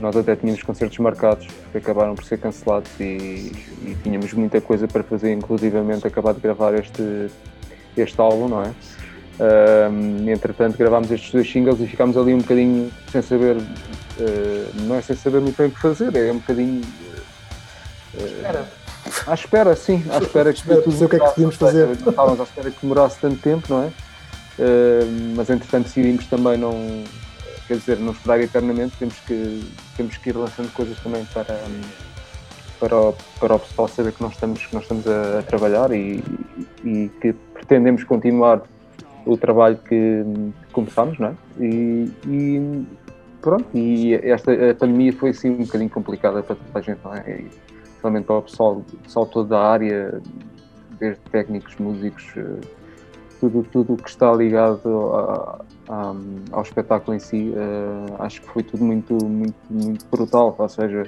Speaker 3: nós até tínhamos concertos marcados que acabaram por ser cancelados e, e tínhamos muita coisa para fazer, inclusivamente acabar de gravar este, este álbum, não é? Hum, entretanto, gravámos estes dois singles e ficámos ali um bocadinho sem saber, eh, não é sem saber muito bem o que fazer, é um bocadinho. eh, à espera, sim, à espera que
Speaker 4: Espera,
Speaker 3: tudo
Speaker 4: o que é que podíamos fazer.
Speaker 3: Não estávamos à espera que demorasse tanto tempo, não é? Uh, mas entretanto decidimos também não, quer dizer, não esperar eternamente, temos que, temos que ir lançando coisas também para, para, o, para o pessoal saber que nós estamos, que nós estamos a, a trabalhar e, e que pretendemos continuar o trabalho que, começámos, não é? E, e pronto, e esta a pandemia foi assim um bocadinho complicada para toda a gente, não é? Principalmente para o pessoal, pessoal todo da área, desde técnicos, músicos, eh, tudo tudo que está ligado a- a- ao espetáculo em si, eh, acho que foi tudo muito, muito, muito brutal, ou seja,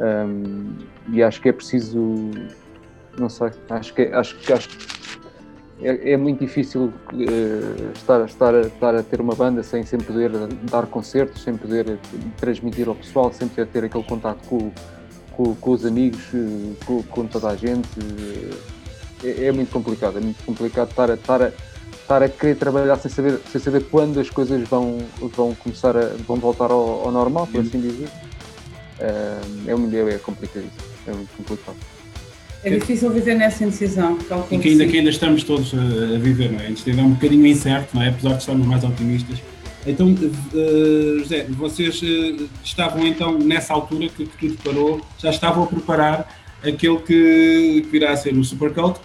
Speaker 3: ehm, e acho que é preciso, não sei, acho que, acho, que- acho que é, é muito difícil eh, estar, estar, estar a ter uma banda sem, sem poder dar concertos, sem poder transmitir ao pessoal, sem poder ter aquele contato com, com, com os amigos, eh, com, com toda a gente. eh, É, é muito complicado, é muito complicado estar a, estar a, estar a querer trabalhar sem saber, sem saber quando as coisas vão, vão começar a vão voltar ao, ao normal, por assim dizer. Eh, É, um, é complicadíssimo, é muito complicado.
Speaker 2: É difícil viver nessa indecisão.
Speaker 1: E que ainda, que ainda estamos todos a, a viver, não é? Isto ainda é um bocadinho incerto, não é? Apesar de estarmos mais otimistas. Então, eh, José, vocês eh, estavam então nessa altura que, que tudo parou, já estavam a preparar aquele que, que virá a ser o Supercult,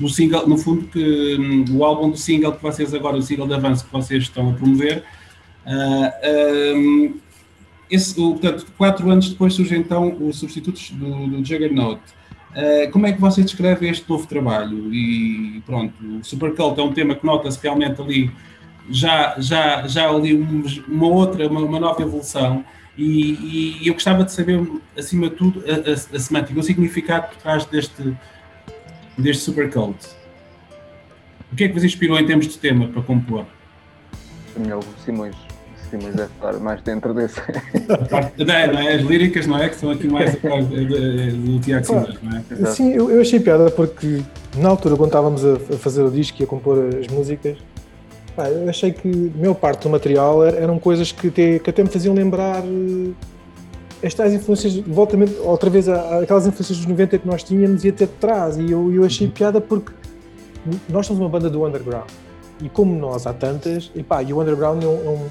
Speaker 1: do single, no fundo, que, o álbum do single que vocês agora, o single de avanço que vocês estão a promover. Ah, hum, esse, portanto, quatro anos depois surge então os substitutos do, do Juggernaut. Uh, como é que você descreve este novo trabalho? E pronto, o Supercult é um tema que nota-se realmente ali já, já, já ali um- uma outra, uma, uma nova evolução. E, e eu gostava de saber, acima de tudo, a, a, a semântica, o significado por trás deste, deste Supercult. O que é que vos inspirou em termos de tema para compor?
Speaker 3: Melhor o Simões, o Simões deve estar mais dentro desse.
Speaker 1: Parte da, não é? As líricas, não é? Que são aqui mais a parte do, Tiago Simões, não é?
Speaker 3: Exato.
Speaker 4: Sim, eu, eu achei piada porque na altura, quando estávamos a, a fazer o disco e a compor as músicas, pá, eu achei que a maior parte do material era- eram coisas que até, que até me faziam lembrar eh, estas influências, volta outra vez aquelas influências dos 90 que nós tínhamos e até de trás. E eu, eu achei piada porque nós somos uma banda do underground. E como nós há tantas, e, pá, e o underground é um, é um-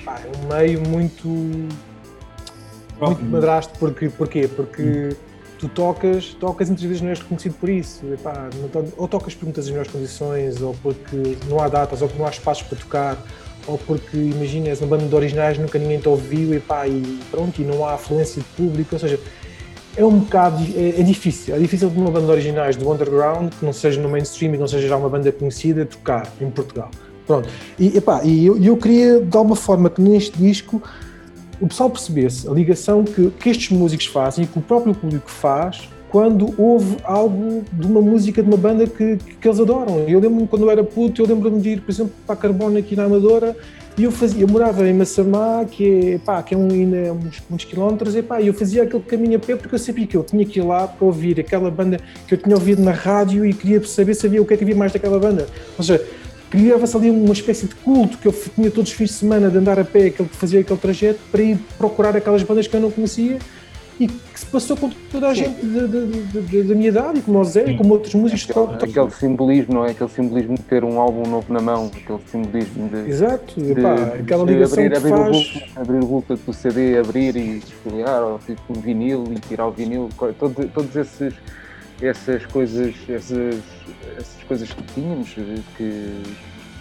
Speaker 4: é pá, é um meio muito muito madrasto, porque, porquê? Porque tu tocas, tocas e muitas vezes não és reconhecido por isso. Epá, não to- ou tocas por muitas das melhores condições, ou porque não há datas, ou porque não há espaços para tocar, ou porque, imagina, és uma banda de originais, nunca ninguém te ouviu epá, e pronto, e não há afluência de público, ou seja, é um bocado, é, é difícil, é difícil de uma banda de originais do underground, que não seja no mainstream e não seja já uma banda conhecida, tocar em Portugal. Pronto. E, epá, e eu, eu queria, de alguma forma, que neste disco o pessoal percebesse a ligação que, que estes músicos fazem e que o próprio público faz quando houve algo de uma música de uma banda que, que eles adoram. Eu lembro-me quando eu era puto, eu lembro-me de ir, por exemplo, para a Carbona aqui na Amadora e eu, fazia, eu morava em Massamá, que é, pá, que é um, ainda é uns, uns quilómetros, e pá, eu fazia aquele caminho a pé porque eu sabia que eu tinha que ir lá para ouvir aquela banda que eu tinha ouvido na rádio e queria saber, sabia o que é que havia mais daquela banda. Ou seja, criava-se ali uma espécie de culto que eu tinha todos os fins de semana de andar a pé, que fazia aquele trajeto, para ir procurar aquelas bandas que eu não conhecia e que se passou com toda a gente da minha idade, como o Zé, e como outros músicos.
Speaker 3: Aquele, aquele simbolismo, não é? Aquele simbolismo de ter um álbum novo na mão, aquele simbolismo de.
Speaker 4: Exato, de, Epá, aquela ligação
Speaker 3: abrir,
Speaker 4: abrir,
Speaker 3: faz...
Speaker 4: o
Speaker 3: bulto, abrir o bulto do CD, abrir e esfoliar, ou tipo um vinil e tirar o vinil, todos, todos esses essas coisas, essas, essas coisas que tínhamos, que,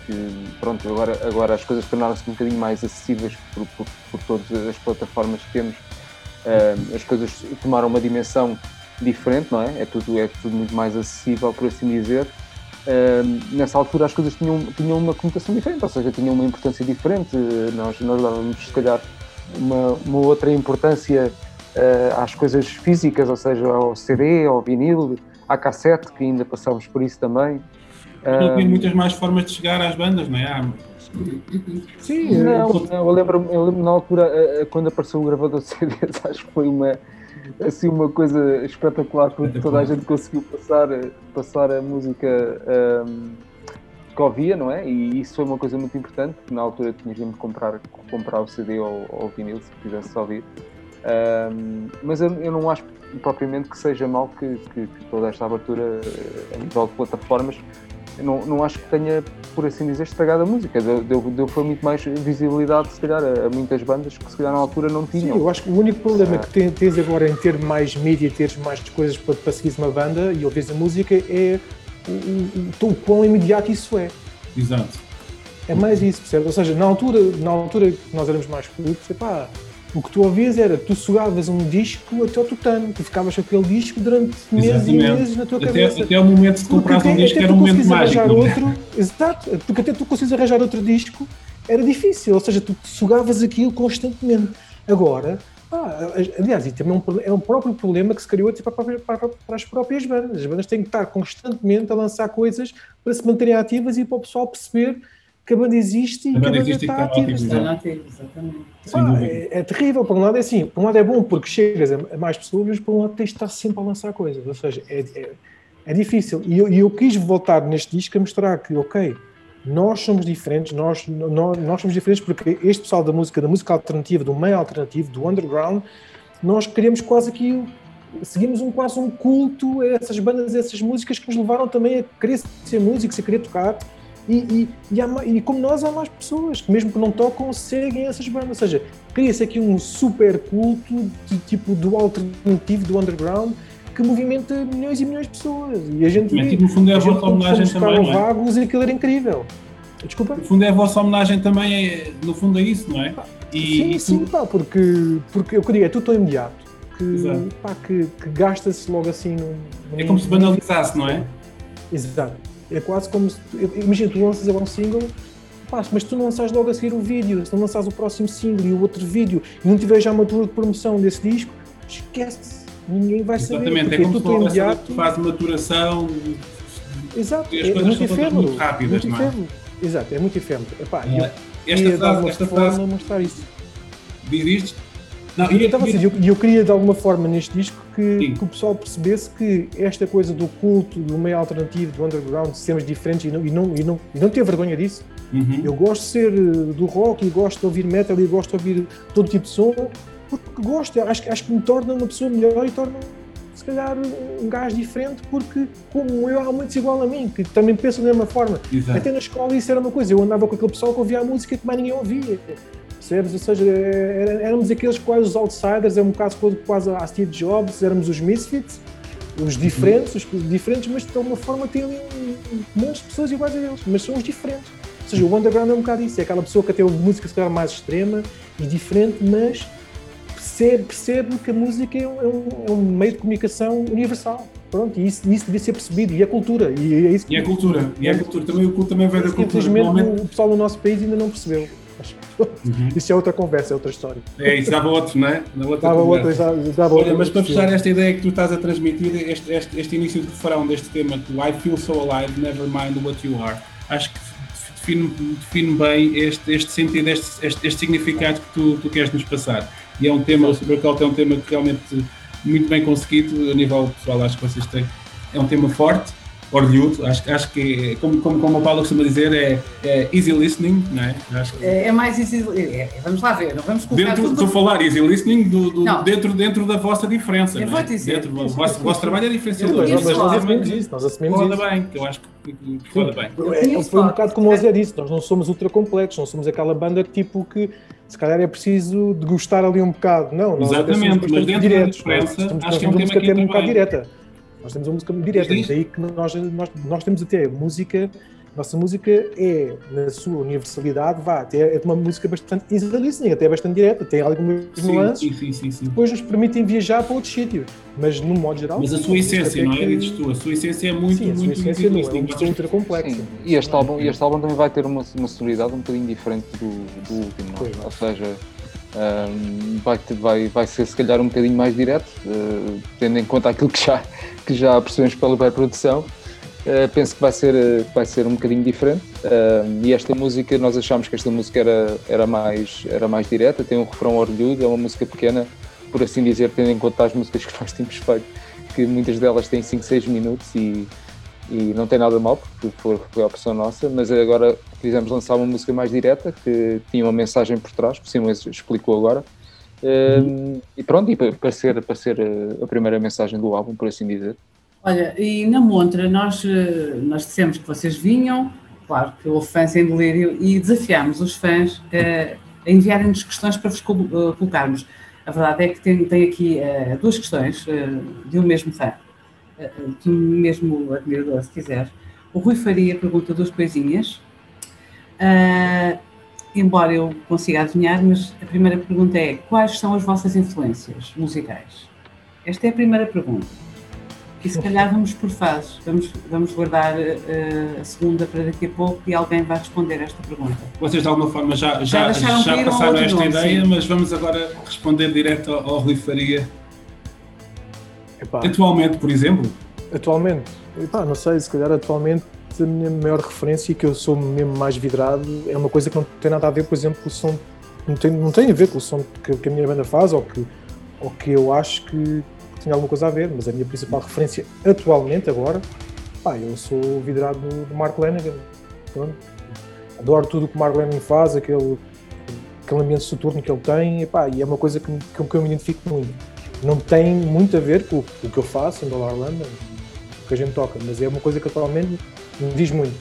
Speaker 3: que pronto, agora, agora as coisas tornaram-se um bocadinho mais acessíveis por, por, por todas as plataformas que temos as coisas tomaram uma dimensão diferente, não é? É tudo, é tudo muito mais acessível, por assim dizer. Nessa altura as coisas tinham, tinham uma conotação diferente, ou seja, tinham uma importância diferente. Nós, nós dávamos, se calhar, uma, uma outra importância uh, às coisas físicas, ou seja, ao CD, ao vinil, à cassete, que ainda passávamos por isso também.
Speaker 1: Não havia muitas mais formas de chegar às bandas, não é?
Speaker 3: Sim, não, não, eu lembro, eu lembro na altura, quando apareceu o gravador de CDs, acho que foi uma, assim, uma coisa espetacular, porque toda a gente conseguiu passar, passar a música um, que ouvia, não é? E isso foi uma coisa muito importante, porque na altura tinha gente comprar, comprar o CD ou, ou o vinil, se quisesse ouvir. Um, mas eu, eu, não acho propriamente que seja mal que, que, que toda esta abertura a nível de plataformas não, não acho que tenha, por assim dizer, estragado a música. Deu, deu, deu foi muito mais visibilidade, se calhar, a, a, muitas bandas que se calhar na altura não tinham.
Speaker 4: Sim, eu acho que o único problema ah. que tens agora em ter mais mídia, teres mais coisas para, para seguir uma banda e ouvires a música é o, o, o quão imediato isso é.
Speaker 1: Exato.
Speaker 4: É mais isso, percebes? Ou seja, na altura, na altura que nós éramos mais putos, pá, o que tu ouvias era, tu sugavas um disco até ao tutano, tu ficavas com aquele disco durante meses e meses na tua
Speaker 1: até,
Speaker 4: cabeça.
Speaker 1: Até o momento de comprar um disco era um momento mágico.
Speaker 4: É? Outro, exato, porque até tu consegues arranjar outro disco era difícil, ou seja, tu sugavas aquilo constantemente. Agora, ah, aliás, e também é um, é um próprio problema que se criou para, para, para, para, as próprias bandas. As bandas têm que estar constantemente a lançar coisas para se manterem ativas e para o pessoal perceber que a banda existe e que a banda está ativa. é, é, terrível, por um lado é assim, por um lado é bom porque chegas a, mais pessoas, mas por um lado tens de estar sempre a lançar coisas, ou seja, é, é, é difícil. E eu, eu, quis voltar neste disco a mostrar que, ok, nós somos diferentes, nós, nós, nós somos diferentes porque este pessoal da música, da música alternativa, do meio alternativo, do underground, nós queremos quase aquilo seguimos um, quase um culto a essas bandas, a essas músicas que nos levaram também a querer ser músicos, a querer tocar e, e, e, há, e, como nós, há mais pessoas que, mesmo que não tocam, seguem essas bandas. Ou seja, cria-se aqui um super culto de, tipo do alternativo, do underground, que movimenta milhões e milhões de pessoas. E a gente
Speaker 1: vê. Tipo, no fundo, é a, a vossa homenagem também. Não
Speaker 4: é? Vagos e aquilo era incrível. Desculpa?
Speaker 1: No fundo, é a vossa homenagem também, é, no fundo, é isso, não é?
Speaker 4: E, sim, tu... sim, pá, porque, porque eu queria, é tudo tão imediato. Que, pá, que, que gasta-se logo assim num,
Speaker 1: num, É como se banalizasse, não é?
Speaker 4: Exato. É quase como se. Imagina, tu lanças agora um single, pá, mas tu não lanças logo a seguir o vídeo, se não lanças o próximo single e o outro vídeo e não tiveres já uma tour de promoção desse disco, esquece-se. Ninguém vai saber.
Speaker 1: Exatamente, é como se imediato... faz maturação.
Speaker 4: Exato, é, é muito efêmero. Muito rápidas, muito
Speaker 1: não é?
Speaker 4: Exato, é muito efêmero. Epá,
Speaker 1: é. Esta frase, esta frase
Speaker 4: mostrar isso.
Speaker 1: Diz isto?
Speaker 4: Não, e, então, e, eu, eu, queria de alguma forma neste disco que, que, o pessoal percebesse que esta coisa do culto, do meio alternativo, do underground, de sermos diferentes e não, e não, e não, e não ter vergonha disso. Uhum. Eu gosto de ser eh, do rock e gosto de ouvir metal e gosto de ouvir todo tipo de som porque gosto, acho, acho que me torna uma pessoa melhor e torna se calhar um gajo diferente porque como eu há muitos igual a mim que também pensam da mesma forma Exato. até na escola isso era uma coisa eu andava com aquele pessoal que ouvia a música que mais ninguém ouvia percebes? Ou seja, éramos aqueles quase os outsiders, é um bocado quase a Steve Jobs, éramos os misfits, os diferentes, os diferentes, mas de alguma forma tem ali um, monte de pessoas iguais a eles, mas são os diferentes. Ou seja, o underground é um bocado isso, é aquela pessoa que tem uma música se calhar mais extrema e diferente, mas percebe, percebe que a música é um, é um, é um meio de comunicação universal. pronto, e isso, isso devia ser percebido, e a cultura, e é isso
Speaker 1: E a cultura, e a cultura também, o culto também vem da cultura.
Speaker 4: Infelizmente o pessoal do nosso país ainda não percebeu.
Speaker 1: Uhum.
Speaker 4: Isso é outra conversa, é outra história.
Speaker 1: É, isso dava outro, não é? Dava
Speaker 4: Dava outra, dava
Speaker 1: Olha,
Speaker 4: outra
Speaker 1: mas para fechar esta ideia que tu estás a transmitir, este, este, este início de refrão deste tema, que I feel so alive, never mind what you are, acho que define, define bem este, este sentido, este, este, este significado que tu, tu queres nos passar. E é um tema, o Supercult é um tema que realmente muito bem conseguido, a nível pessoal, acho que vocês têm. É um tema forte, orgulhoso, acho, acho que, é, como, como, como a Paula costuma dizer, é, é easy listening, não é? Acho que
Speaker 2: É, é mais easy. é, é, vamos lá ver, não vamos colocar
Speaker 1: Dentro,
Speaker 2: tudo.
Speaker 1: estou a falar easy listening do, do- dentro, dentro da vossa diferença.
Speaker 2: Eu
Speaker 1: não é?
Speaker 2: vou dizer.
Speaker 1: Dentro, do vosso, o vosso trabalho é diferenciador.
Speaker 4: Nós assumimos isso, nós assumimos
Speaker 1: Foda
Speaker 4: isso.
Speaker 1: bem, que eu acho que foda bem.
Speaker 4: É, foi um bocado como o Zé disse, nós não somos ultra complexos, não somos aquela banda tipo que se calhar é preciso degustar ali um bocado. Não, nós
Speaker 1: Exatamente, mas dentro da
Speaker 4: diretos.
Speaker 1: diferença,
Speaker 4: nós, temos,
Speaker 1: acho
Speaker 4: nós
Speaker 1: que é um tema
Speaker 4: música
Speaker 1: que
Speaker 4: até um bocado
Speaker 1: bem.
Speaker 4: direta. Nós temos uma música direta,
Speaker 1: diz.
Speaker 4: daí que nós, nós, nós temos até música, nossa música é, na sua universalidade, vá, até é uma música bastante easy listening, até é bastante direta, tem algumas
Speaker 1: Sim,
Speaker 4: nuances,
Speaker 1: sim, sim, sim, sim.
Speaker 4: depois nos permitem viajar para outros sítios. Mas, no modo geral.
Speaker 1: Mas a sua essência, não é?
Speaker 4: que-
Speaker 1: Dizes tu, a sua essência é muito,
Speaker 4: Sim, a sua
Speaker 1: muito
Speaker 4: essência
Speaker 1: easy
Speaker 4: não é ultra complexa.
Speaker 3: Sim, e este álbum, e este álbum também vai ter uma, uma sonoridade um bocadinho diferente do, do último, não é? Ou seja, ahm, vai, vai, vai ser se calhar um bocadinho mais direto, eh, tendo em conta aquilo que já, que já percebemos pela pré-produção. Eh, penso que vai ser, eh, vai ser um bocadinho diferente Ahm, e esta música, nós achámos que esta música era, era, mais, era mais direta, tem um refrão orgulhoso, é uma música pequena, por assim dizer, tendo em conta as músicas que nós temos feito, que muitas delas têm 5, 6 minutos e, e não tem nada mal, porque foi, foi a opção nossa, mas agora quisemos lançar uma música mais direta, que tinha uma mensagem por trás, que o explicou agora. Um, e pronto, e para, ser, para ser uh, a primeira mensagem do álbum, por assim dizer.
Speaker 2: Olha, e na Montra nós, eh, nós dissemos que vocês vinham, claro que houve fãs em delírio, e desafiámos os fãs eh, a enviarem-nos questões para vos col- eh, colocarmos. A verdade é que tem, tem aqui eh, duas questões eh, de um mesmo fã, mesmo admirador, se quiser. O Rui Faria pergunta duas coisinhas, Ah, embora eu consiga adivinhar, mas a primeira pergunta é: quais são as vossas influências musicais? Esta é a primeira pergunta. E se calhar vamos por fases, vamos, vamos guardar eh, a segunda para daqui a pouco e alguém vai responder esta pergunta.
Speaker 1: Vocês de alguma forma já,
Speaker 2: Já
Speaker 1: já, já, passaram esta
Speaker 2: nome,
Speaker 1: ideia,
Speaker 2: sim.
Speaker 1: mas vamos agora responder direto ao, ao Rui Faria.
Speaker 4: Epá,
Speaker 1: Atualmente, por exemplo,
Speaker 4: Atualmente, epá, não sei, se calhar atualmente a minha maior referência e que eu sou mesmo mais vidrado é uma coisa que não tem nada a ver, por exemplo, com o som, não tem, não tem a ver com o som que, que a minha banda faz ou que, ou que eu acho que tem alguma coisa a ver, mas a minha principal referência atualmente, agora, pá, eu sou vidrado do, do Mark Lanigan, pronto. adoro tudo o que o Mark Lanigan faz, aquele, aquele ambiente soturno que ele tem, epá, e é uma coisa que, com que eu me identifico muito. Não tem muito a ver com, o que eu faço em Dollar London, que a gente toca, mas é uma coisa que atualmente me diz muito.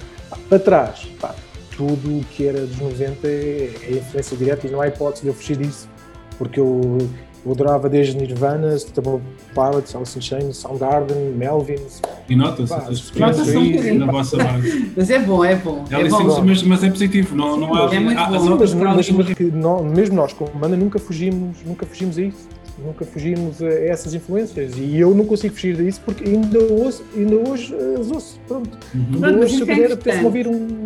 Speaker 4: Para trás, pá, tudo o que era dos 90 é, é influência direta e não há hipótese de eu fugir disso, porque eu, eu adorava desde Nirvana, Stable Pilots, Alice in Chains, Soundgarden, Melvins,
Speaker 1: e nota-se
Speaker 4: Pá,
Speaker 1: essas experiências na vossa base.
Speaker 2: Mas é bom, é bom. É
Speaker 1: disse,
Speaker 2: bom.
Speaker 1: mas, mas é positivo, não, não há.
Speaker 2: É muito
Speaker 1: há-
Speaker 2: bom.
Speaker 4: mas,
Speaker 1: para
Speaker 4: mas, mas que mesmo nós como banda nunca fugimos, nunca fugimos a isso, nunca fugimos a essas influências e eu não consigo fugir disso porque ainda ouço, ainda hoje as ouço, pronto.
Speaker 1: Uhum.
Speaker 2: Pronto, mas
Speaker 4: hoje se
Speaker 2: é
Speaker 4: eu puder
Speaker 2: importante.
Speaker 4: ouvir um...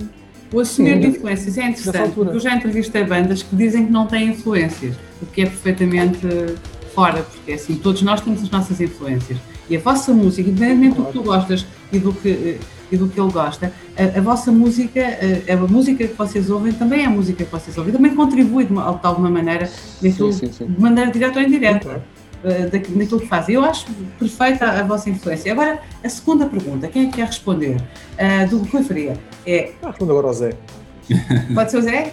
Speaker 2: O assumir
Speaker 4: Sim.
Speaker 2: de influências é interessante, porque eu já entrevistei bandas que dizem que não têm influências, o que é perfeitamente eh, fora, porque assim, todos nós temos as nossas influências. E a vossa música, independentemente do que tu gostas e do que, eh, e do que ele gosta, a, a vossa música, eh, a, música que vocês ouvem também é a música que vocês ouvem, também contribui de, uma, de alguma maneira, naquilo,
Speaker 3: sim, sim.
Speaker 2: de maneira direta ou indireta daqui- naquilo que fazem. Eu acho perfeita a, a vossa influência. Agora, a segunda pergunta, quem é que quer responder? Ah, do Rui Faria. É,
Speaker 4: Ah, respondo agora ao Zé.
Speaker 2: pode ser o Zé?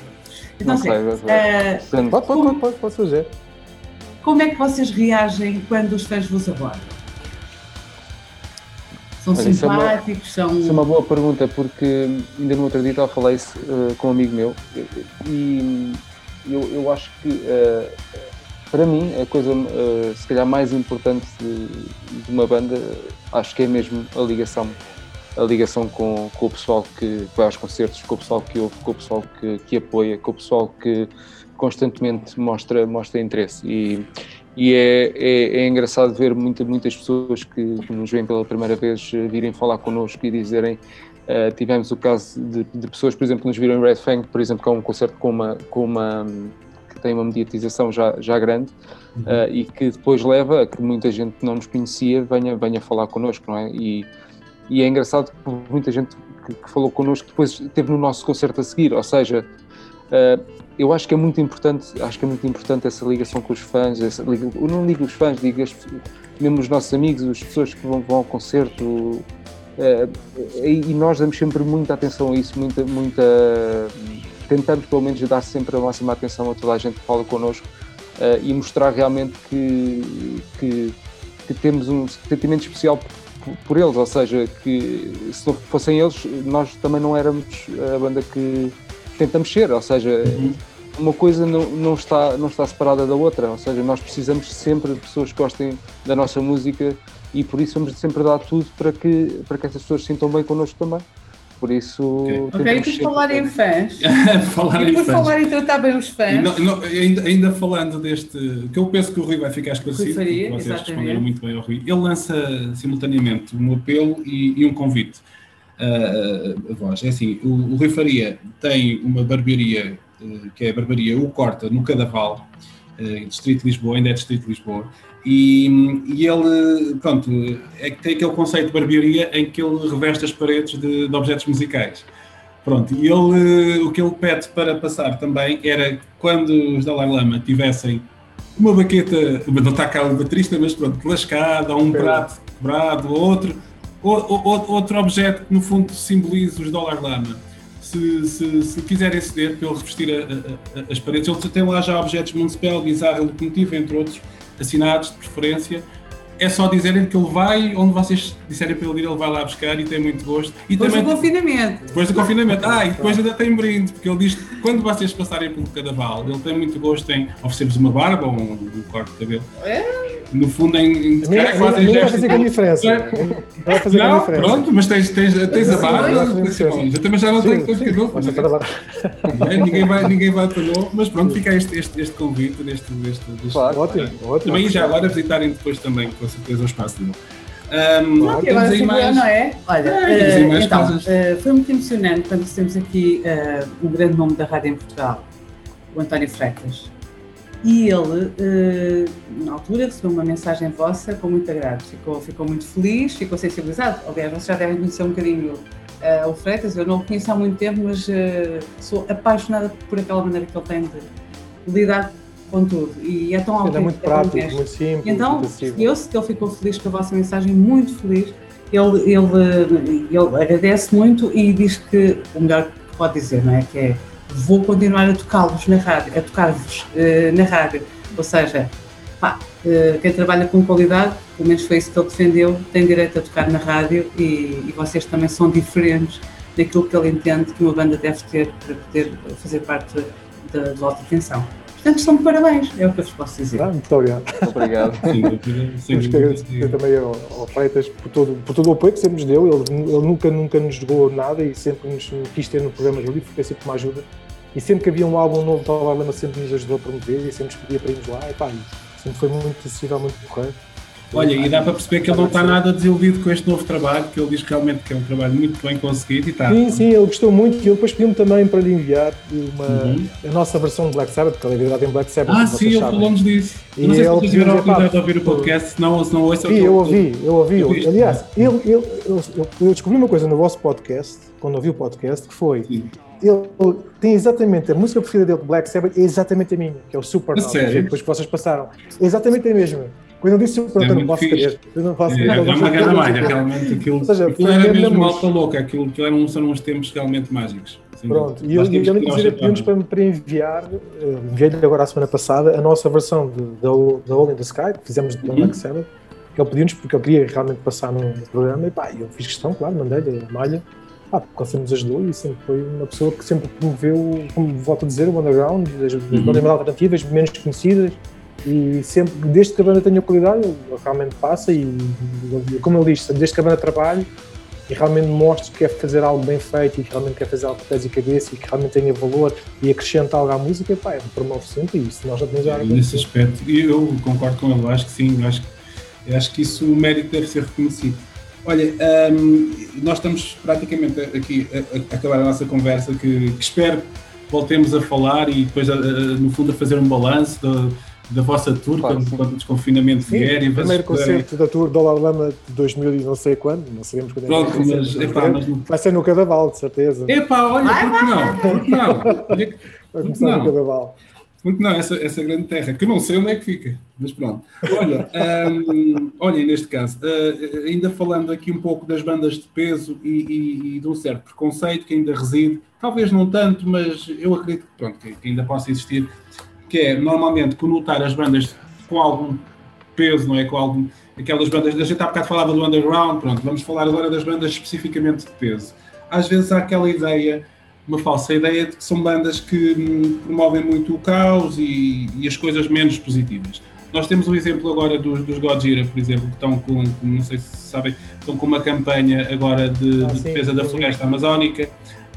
Speaker 2: Então,
Speaker 3: Não sei,
Speaker 2: Zé,
Speaker 3: Portanto,
Speaker 4: Pode, pode, pode, pode, pode ser o Zé.
Speaker 2: como é que vocês reagem quando os fãs vos abordam? São
Speaker 3: Olha, isso é uma-
Speaker 2: simpáticos, são.
Speaker 3: Isso é uma boa pergunta, porque ainda no outro dia a falar isso eh, com um amigo meu e eu, eu acho que eh, para mim a coisa eh, se calhar mais importante de, de uma banda acho que é mesmo a ligação a ligação com, com o pessoal que vai aos concertos, com o pessoal que ouve, com o pessoal que, que apoia, com o pessoal que constantemente mostra, mostra interesse e, e é, é, é, engraçado ver muita, muitas pessoas que, que, nos veem pela primeira vez virem falar connosco e dizerem uh, tivemos o caso de, de, pessoas, por exemplo, que nos viram em Red Fang, por exemplo, que é um concerto com uma, com uma que tem uma mediatização já, já grande uhum. uh, e que depois leva a que muita gente que não nos conhecia venha, venha falar connosco, não é? E, e é engraçado que muita gente que, que falou connosco depois teve no nosso concerto a seguir, ou seja, uh, eu acho que é muito importante, acho que é muito importante essa ligação com os fãs, essa, eu não digo os fãs, digo as, mesmo os nossos amigos, as pessoas que vão, vão ao concerto, uh, e nós damos sempre muita atenção a isso, muita, muita, tentamos pelo menos dar sempre a máxima atenção a toda a gente que fala connosco uh, e mostrar realmente que, que, que, temos um sentimento especial por, por eles, ou seja, que se não fossem eles, nós também não éramos a banda que tentamos ser, ou seja, uhum. uma coisa não, não, está, não está separada da outra, ou seja, nós precisamos sempre de pessoas que gostem da nossa música e por isso vamos sempre dar tudo para que, para que essas pessoas se sintam bem connosco também. Por isso.
Speaker 2: Ok, ok, por falar em fãs.
Speaker 1: falar
Speaker 2: e por falar em tratar bem os fãs.
Speaker 1: Não, não, ainda, ainda, falando deste. que eu penso que o Rui vai ficar esclarecido,
Speaker 2: faria,
Speaker 1: vocês
Speaker 2: exatamente.
Speaker 1: responderam muito bem ao Rui. Ele lança simultaneamente um apelo e, e um convite uh, a voz. É assim, o, o Rui Faria tem uma barbearia, uh, que é a barbearia O Corta, no Cadaval, uh, Distrito de Lisboa, ainda é Distrito de Lisboa, e, e ele, pronto, é que tem aquele conceito de barbearia em que ele reveste as paredes de, de objetos musicais. Pronto, e ele, o que ele pede para passar também era quando os Dalai Lama tivessem uma baqueta, não está cá o baterista, mas pronto, lascada, ou um prato quebrado, outro, outro objeto que no fundo simboliza os dólar lama. Se, se, se quiserem ceder para ele revestir a, a, a, as paredes, ele tem lá já objetos Municipal, Bizarra, Locomotiva, entre outros, assinados de preferência é só dizerem que ele vai, onde vocês disserem para ele ir, ele vai lá buscar e tem muito gosto. E
Speaker 2: depois
Speaker 1: também,
Speaker 2: do confinamento.
Speaker 1: Depois do confinamento. Ah, e depois ainda tem brinde, porque ele diz que quando vocês passarem pelo cadaval, ele tem muito gosto em oferecer-vos uma barba ou um, um corte de cabelo.
Speaker 2: É?
Speaker 1: No fundo, em, em
Speaker 4: cara, fazem gestos. Vai fazer grande diferença.
Speaker 1: Vai fazer não, diferença. pronto, mas tens, tens, tens a barba. Eu também já não tenho coisa de novo. Ninguém vai, ninguém vai para novo, mas pronto, fica este, este, este convite deste, deste, deste,
Speaker 4: claro, ótimo, ótimo.
Speaker 1: Também já agora visitarem depois também com certeza o espaço dele.
Speaker 2: Um, aí mais... não é? Olha, é, uh, então, uh, foi muito emocionante quando temos aqui uh, um grande nome da rádio em Portugal, o António Freitas. E ele, na altura, recebeu uma mensagem vossa com muito agrado. Ficou, ficou muito feliz, ficou sensibilizado. Aliás, vocês já devem conhecer um bocadinho o Freitas. Eu não o conheço há muito tempo, mas sou apaixonada por aquela maneira que ele tem de lidar com tudo. E é tão
Speaker 4: autêntico. É muito prático, é muito simples.
Speaker 2: Então, eu sei que ele ficou feliz com a vossa mensagem, muito feliz. Ele, ele, ele agradece muito e diz que o melhor que pode dizer, não é? Que é vou continuar a tocá-los na rádio, a tocar-vos uh, na rádio. Ou seja, pá, uh, quem trabalha com qualidade, pelo menos foi isso que ele defendeu, tem direito a tocar na rádio e, e vocês também são diferentes daquilo que ele entende que uma banda deve ter para poder fazer parte da, da vossa atenção. Portanto, estão de parabéns, é o que eu vos posso dizer. Ah,
Speaker 4: muito obrigado.
Speaker 3: Obrigado.
Speaker 4: Temos que agradecer também ao, ao Freitas por todo, por todo o apoio que sempre nos deu. Ele, ele nunca, nunca nos jogou nada e sempre nos quis ter no programa do livro, foi sempre uma ajuda. E sempre que havia um álbum novo, o Lama sempre nos ajudou a promover e sempre nos pedia para irmos lá. E pá, sempre foi muito acessível, muito correto.
Speaker 1: Olha, e dá para perceber que ele não está nada desiludido com este novo trabalho, que ele diz realmente que é um trabalho muito bem conseguido e está.
Speaker 4: Sim, sim, ele gostou muito e ele depois pediu-me também para lhe enviar uma, uhum. a nossa versão de Black Sabbath, porque ele é verdade em Black Sabbath.
Speaker 1: Ah, sim, ele falou-nos disso. E não sei se tiveram a oportunidade de ouvir o podcast, se não, se não ouçam.
Speaker 4: Sim, eu ouvi, eu ouvi. Eu, aliás, ele, ele, eu, eu, descobri uma coisa no vosso podcast, quando ouvi o podcast, que foi. Sim. Ele tem exatamente a música preferida dele, Black Sabbath, é exatamente a minha, que é o Super depois que vocês passaram. É exatamente a mesma. Eu pronto, é eu não posso querer. Eu não posso
Speaker 1: querer. É, é uma grande malha, realmente. Aquilo, Ou seja, aquilo era mesmo malta louca, aquilo, aquilo eram, são uns tempos realmente mágicos.
Speaker 4: Pronto, e ele, ele inclusive pediu-nos para, para enviar, uh, enviei-lhe agora a semana passada, a nossa versão da All in the Sky, que fizemos de uhum. Black Sabbath, que ele pediu-nos porque eu queria realmente passar no, programa, e pá, eu fiz questão, claro, mandei-lhe a malha, pá, porque ele sempre nos ajudou e sempre foi uma pessoa que sempre promoveu, como volto a dizer, o underground, das, das uhum. bandas alternativas, menos conhecidas, e sempre, desde que a banda tenha qualidade, realmente passa e, como ele disse, desde que a banda trabalhe, e realmente mostres que quer fazer algo bem feito e que realmente quer fazer algo com pés e cabeça e que realmente tenha valor e acrescenta algo à música, pá, promove sempre isso. Nós já temos
Speaker 1: já Nesse aspecto, eu concordo com ele, acho que sim, acho, acho que isso o mérito deve ser reconhecido. Olha, um, nós estamos praticamente aqui a, a, acabar a nossa conversa, que, que espero voltemos a falar e depois, no fundo, a fazer um balanço da vossa tour claro, quando, quando o desconfinamento sim, vier.
Speaker 4: O primeiro concerto da tour Dólar Lama de 2000 e não sei quando, não sabemos quando
Speaker 1: Pronto, é que mas, epá, mas
Speaker 4: Vai ser no Cadaval, de certeza.
Speaker 1: Epá, olha, vai, por que não? Por que não?
Speaker 4: Vai começar não? no Cadaval.
Speaker 1: Porque não, essa, essa grande terra, que eu não sei onde é que fica, mas pronto. Olha, um, olha neste caso, uh, ainda falando aqui um pouco das bandas de peso e, e, e, de um certo preconceito que ainda reside, talvez não tanto, mas eu acredito que, pronto, que, que ainda possa existir, que é normalmente conotar as bandas com algum peso, não é? Com algum. Aquelas bandas. A gente há bocado falava do underground, pronto, vamos falar agora das bandas especificamente de peso. Às vezes há aquela ideia uma falsa ideia de que são bandas que hum, promovem muito o caos e, e, as coisas menos positivas. Nós temos o exemplo agora dos, dos Godzilla, por exemplo, que estão com, não sei se sabem, estão com uma campanha agora de, ah, de sim, defesa sim, da floresta amazónica,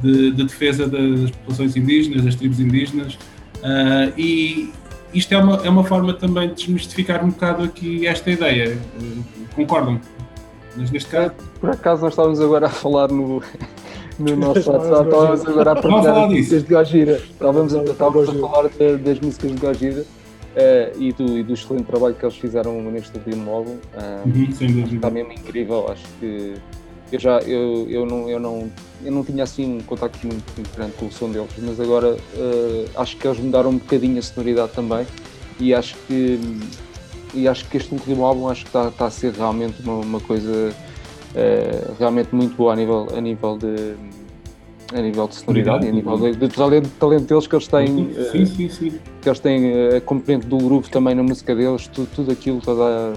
Speaker 1: de, de, defesa das populações indígenas, das tribos indígenas, uh, e isto é uma, é uma forma também de desmistificar um bocado aqui esta ideia. Uh, concordam? Mas neste caso...
Speaker 3: Por acaso nós estávamos agora a falar no, no nosso WhatsApp. Estávamos agora a partilhar músicas de Gojira. Estávamos a, estávamos a falar de, das músicas de Gojira. Uh, e, do, e do excelente trabalho que eles fizeram neste último álbum. Uh, uhum, está mesmo incrível. Acho que eu já eu, eu, não, eu, não, eu não tinha assim um contacto muito, muito grande com o som deles, mas agora uh, acho que eles mudaram um bocadinho a sonoridade também e acho que e acho que este último álbum acho que está, está a ser realmente uma, uma coisa uh, realmente muito boa a nível, a nível de a nível de sonoridade e a nível de, de, talento, talento deles que eles têm
Speaker 1: sim, sim, sim.
Speaker 3: que eles têm eh, a componente do grupo também na música deles tudo, tudo aquilo, toda,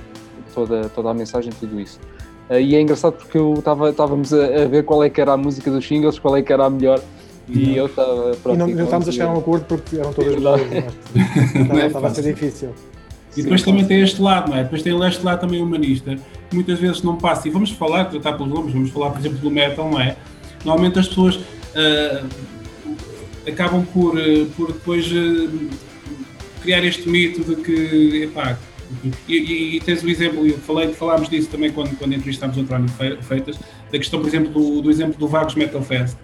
Speaker 3: toda, toda a mensagem, tudo isso uh, e é engraçado porque eu estava estávamos a, a, ver qual é que era a música dos singles, qual é que era a melhor. E eu estava
Speaker 4: e não, não estávamos a chegar a um acordo porque eram todas boas estava a ser difícil.
Speaker 1: E depois Sim, também tem este lado, não é? Depois tem este lado também humanista, que muitas vezes não passa. E vamos falar, tratar pelos nomes, vamos falar, por exemplo, do metal, não é? Normalmente as pessoas uh, acabam por, uh, por depois uh, criar este mito de que, epá, e, e, e, tens o exemplo, eu falei, falámos disso também quando, quando entrevistámos o António Feitas, da questão, por exemplo, do, do exemplo do Vagos Metal Fest.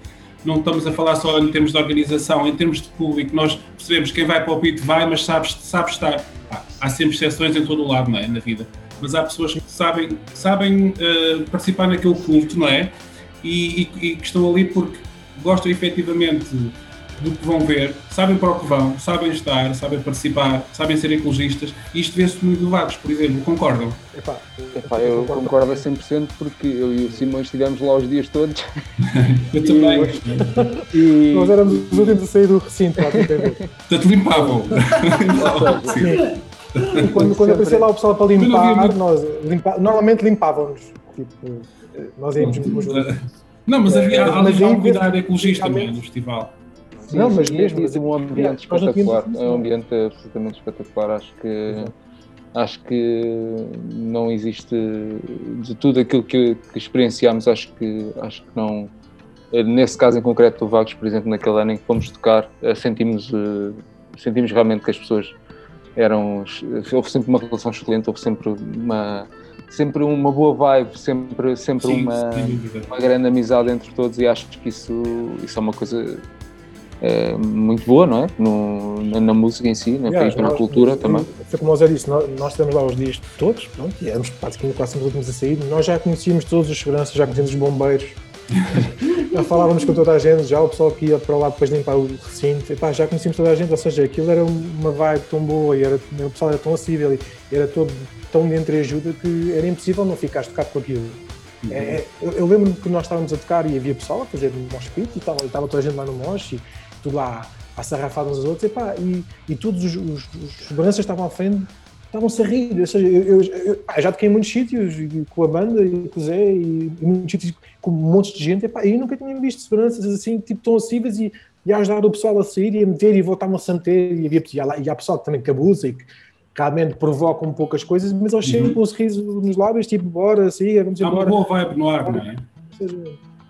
Speaker 1: Não estamos a falar só em termos de organização, em termos de público, nós percebemos que quem vai para o pit vai, mas sabe, sabe estar há sempre exceções em todo o lado, não é? Na vida. Mas há pessoas que sabem, sabem uh, participar naquele culto, não é? E, e, e, que estão ali porque gostam efetivamente do que vão ver, sabem para o que vão, sabem estar, sabem participar, sabem ser ecologistas. E isto vê-se muito Vagos, por exemplo, concordam?
Speaker 3: Epá, Epá, eu concordo a 100% porque eu e o Simão estivemos lá os dias todos.
Speaker 1: eu também.
Speaker 4: E... Nós éramos os últimos a sair do recinto, lá
Speaker 1: Portanto, limpavam.
Speaker 4: Sim. E quando, quando aparecia lá o pessoal para limpar, nós limpa, normalmente limpávamos. Tipo, nós íamos mesmo
Speaker 1: Não, mas havia, é, mas um cuidado ecologista também no festival.
Speaker 3: Sim, não, mas mesmo assim, um ambiente espetacular, é um ambiente absolutamente espetacular. Acho que acho que não existe de tudo aquilo que, que experienciámos. Acho que acho que não. Nesse caso em concreto do Vagos, por exemplo, naquele ano em que fomos tocar, eh, sentimos eh, sentimos realmente que as pessoas eram houve sempre uma relação excelente, houve sempre uma sempre uma boa vibe, sempre sempre sim, uma, uma grande amizade entre todos e acho que isso isso é uma coisa é, muito boa, não é? No, na, na, música em si, na, yeah, na cultura nós, também.
Speaker 4: Foi como o Zé disse, nós, nós estamos lá os dias todos, pronto, e éramos praticamente quase os últimos a sair. Nós já conhecíamos todos os seguranças, já conhecíamos os bombeiros, já falávamos com toda a gente, já o pessoal que ia para lá depois de limpar o recinto, epá, já conhecíamos toda a gente, ou seja, aquilo era uma vibe tão boa e era, o pessoal era tão acessível e era todo tão de entreajuda que era impossível não ficar tocado com aquilo. Uhum. É, eu, eu lembro-me que nós estávamos a tocar e havia pessoal a fazer um mosh pit e estava, estava toda a gente lá no mosh e tudo lá a sarrafar uns aos outros, epá, e, e todos os, os, os seguranças estavam à frente, estavam-se a rir. Ou seja, eu, eu, eu já toquei em muitos sítios com a banda e com o Zé e, e muitos sítios com montes de gente, e eu nunca tinha visto seguranças assim, tipo, tão acessíveis e, e a ajudar o pessoal a sair e a meter e voltar-se a meter. E, havia, e, há, e há pessoal que também que abusa e que realmente provocam poucas coisas, mas eles chegam uhum. com um sorriso nos lábios, tipo, bora, siga, vamos embora.
Speaker 1: Há uma boa vibe no ar, não é?
Speaker 4: seja,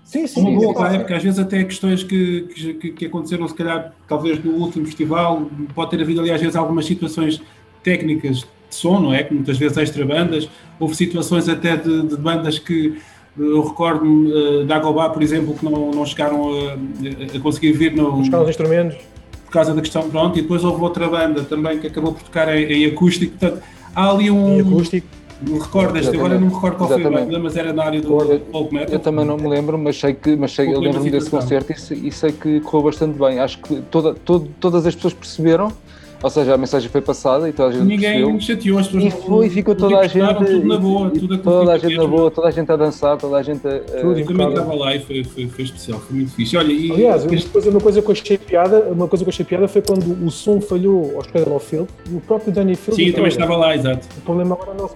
Speaker 4: sim, sim,
Speaker 1: Uma boa
Speaker 4: sim,
Speaker 1: para a
Speaker 4: sim.
Speaker 1: época, às vezes até questões que, que, que aconteceram, se calhar, talvez no último festival, pode ter havido ali às vezes algumas situações técnicas de som, não é? Que muitas vezes extra bandas, houve situações até de, de bandas que eu recordo-me eh, da Agobá, por exemplo, que não, não chegaram a, a conseguir vir no,
Speaker 4: Buscar os instrumentos.
Speaker 1: por causa da questão, pronto, e depois houve outra banda também que acabou por tocar em, em acústico, portanto, há ali um,
Speaker 4: Em acústico.
Speaker 1: Um recordas, agora
Speaker 3: Exatamente.
Speaker 1: não me recordo qual foi a
Speaker 3: Exatamente.
Speaker 1: banda, mas era na área do
Speaker 3: Agora,
Speaker 1: folk metal.
Speaker 3: Eu também não me lembro, mas sei que, mas sei, eu lembro-me desse concerto e, sei- e sei que correu bastante bem. Acho que toda, todo- todas as pessoas perceberam, ou seja, a mensagem foi passada e toda a gente
Speaker 1: Ninguém
Speaker 3: percebeu.
Speaker 1: chateou, as pessoas
Speaker 3: E
Speaker 1: não-
Speaker 3: foi, e ficou
Speaker 1: não
Speaker 3: toda a gente.
Speaker 1: Tudo na boa,
Speaker 3: e-
Speaker 1: tudo a
Speaker 3: toda a gente na
Speaker 1: mesmo.
Speaker 3: boa, toda a gente a dançar, toda a gente a.
Speaker 4: Tudo
Speaker 1: Eu também estava lá e foi, foi, foi especial, foi muito fixe. Olha, e
Speaker 4: Aliás,
Speaker 1: este-
Speaker 4: coisa, uma coisa que eu achei piada, uma coisa que eu achei piada foi quando o som falhou aos pés do Field e o próprio Danny Field.
Speaker 1: sim, também
Speaker 4: "Olha,
Speaker 1: estava lá, exato.
Speaker 4: O problema agora não.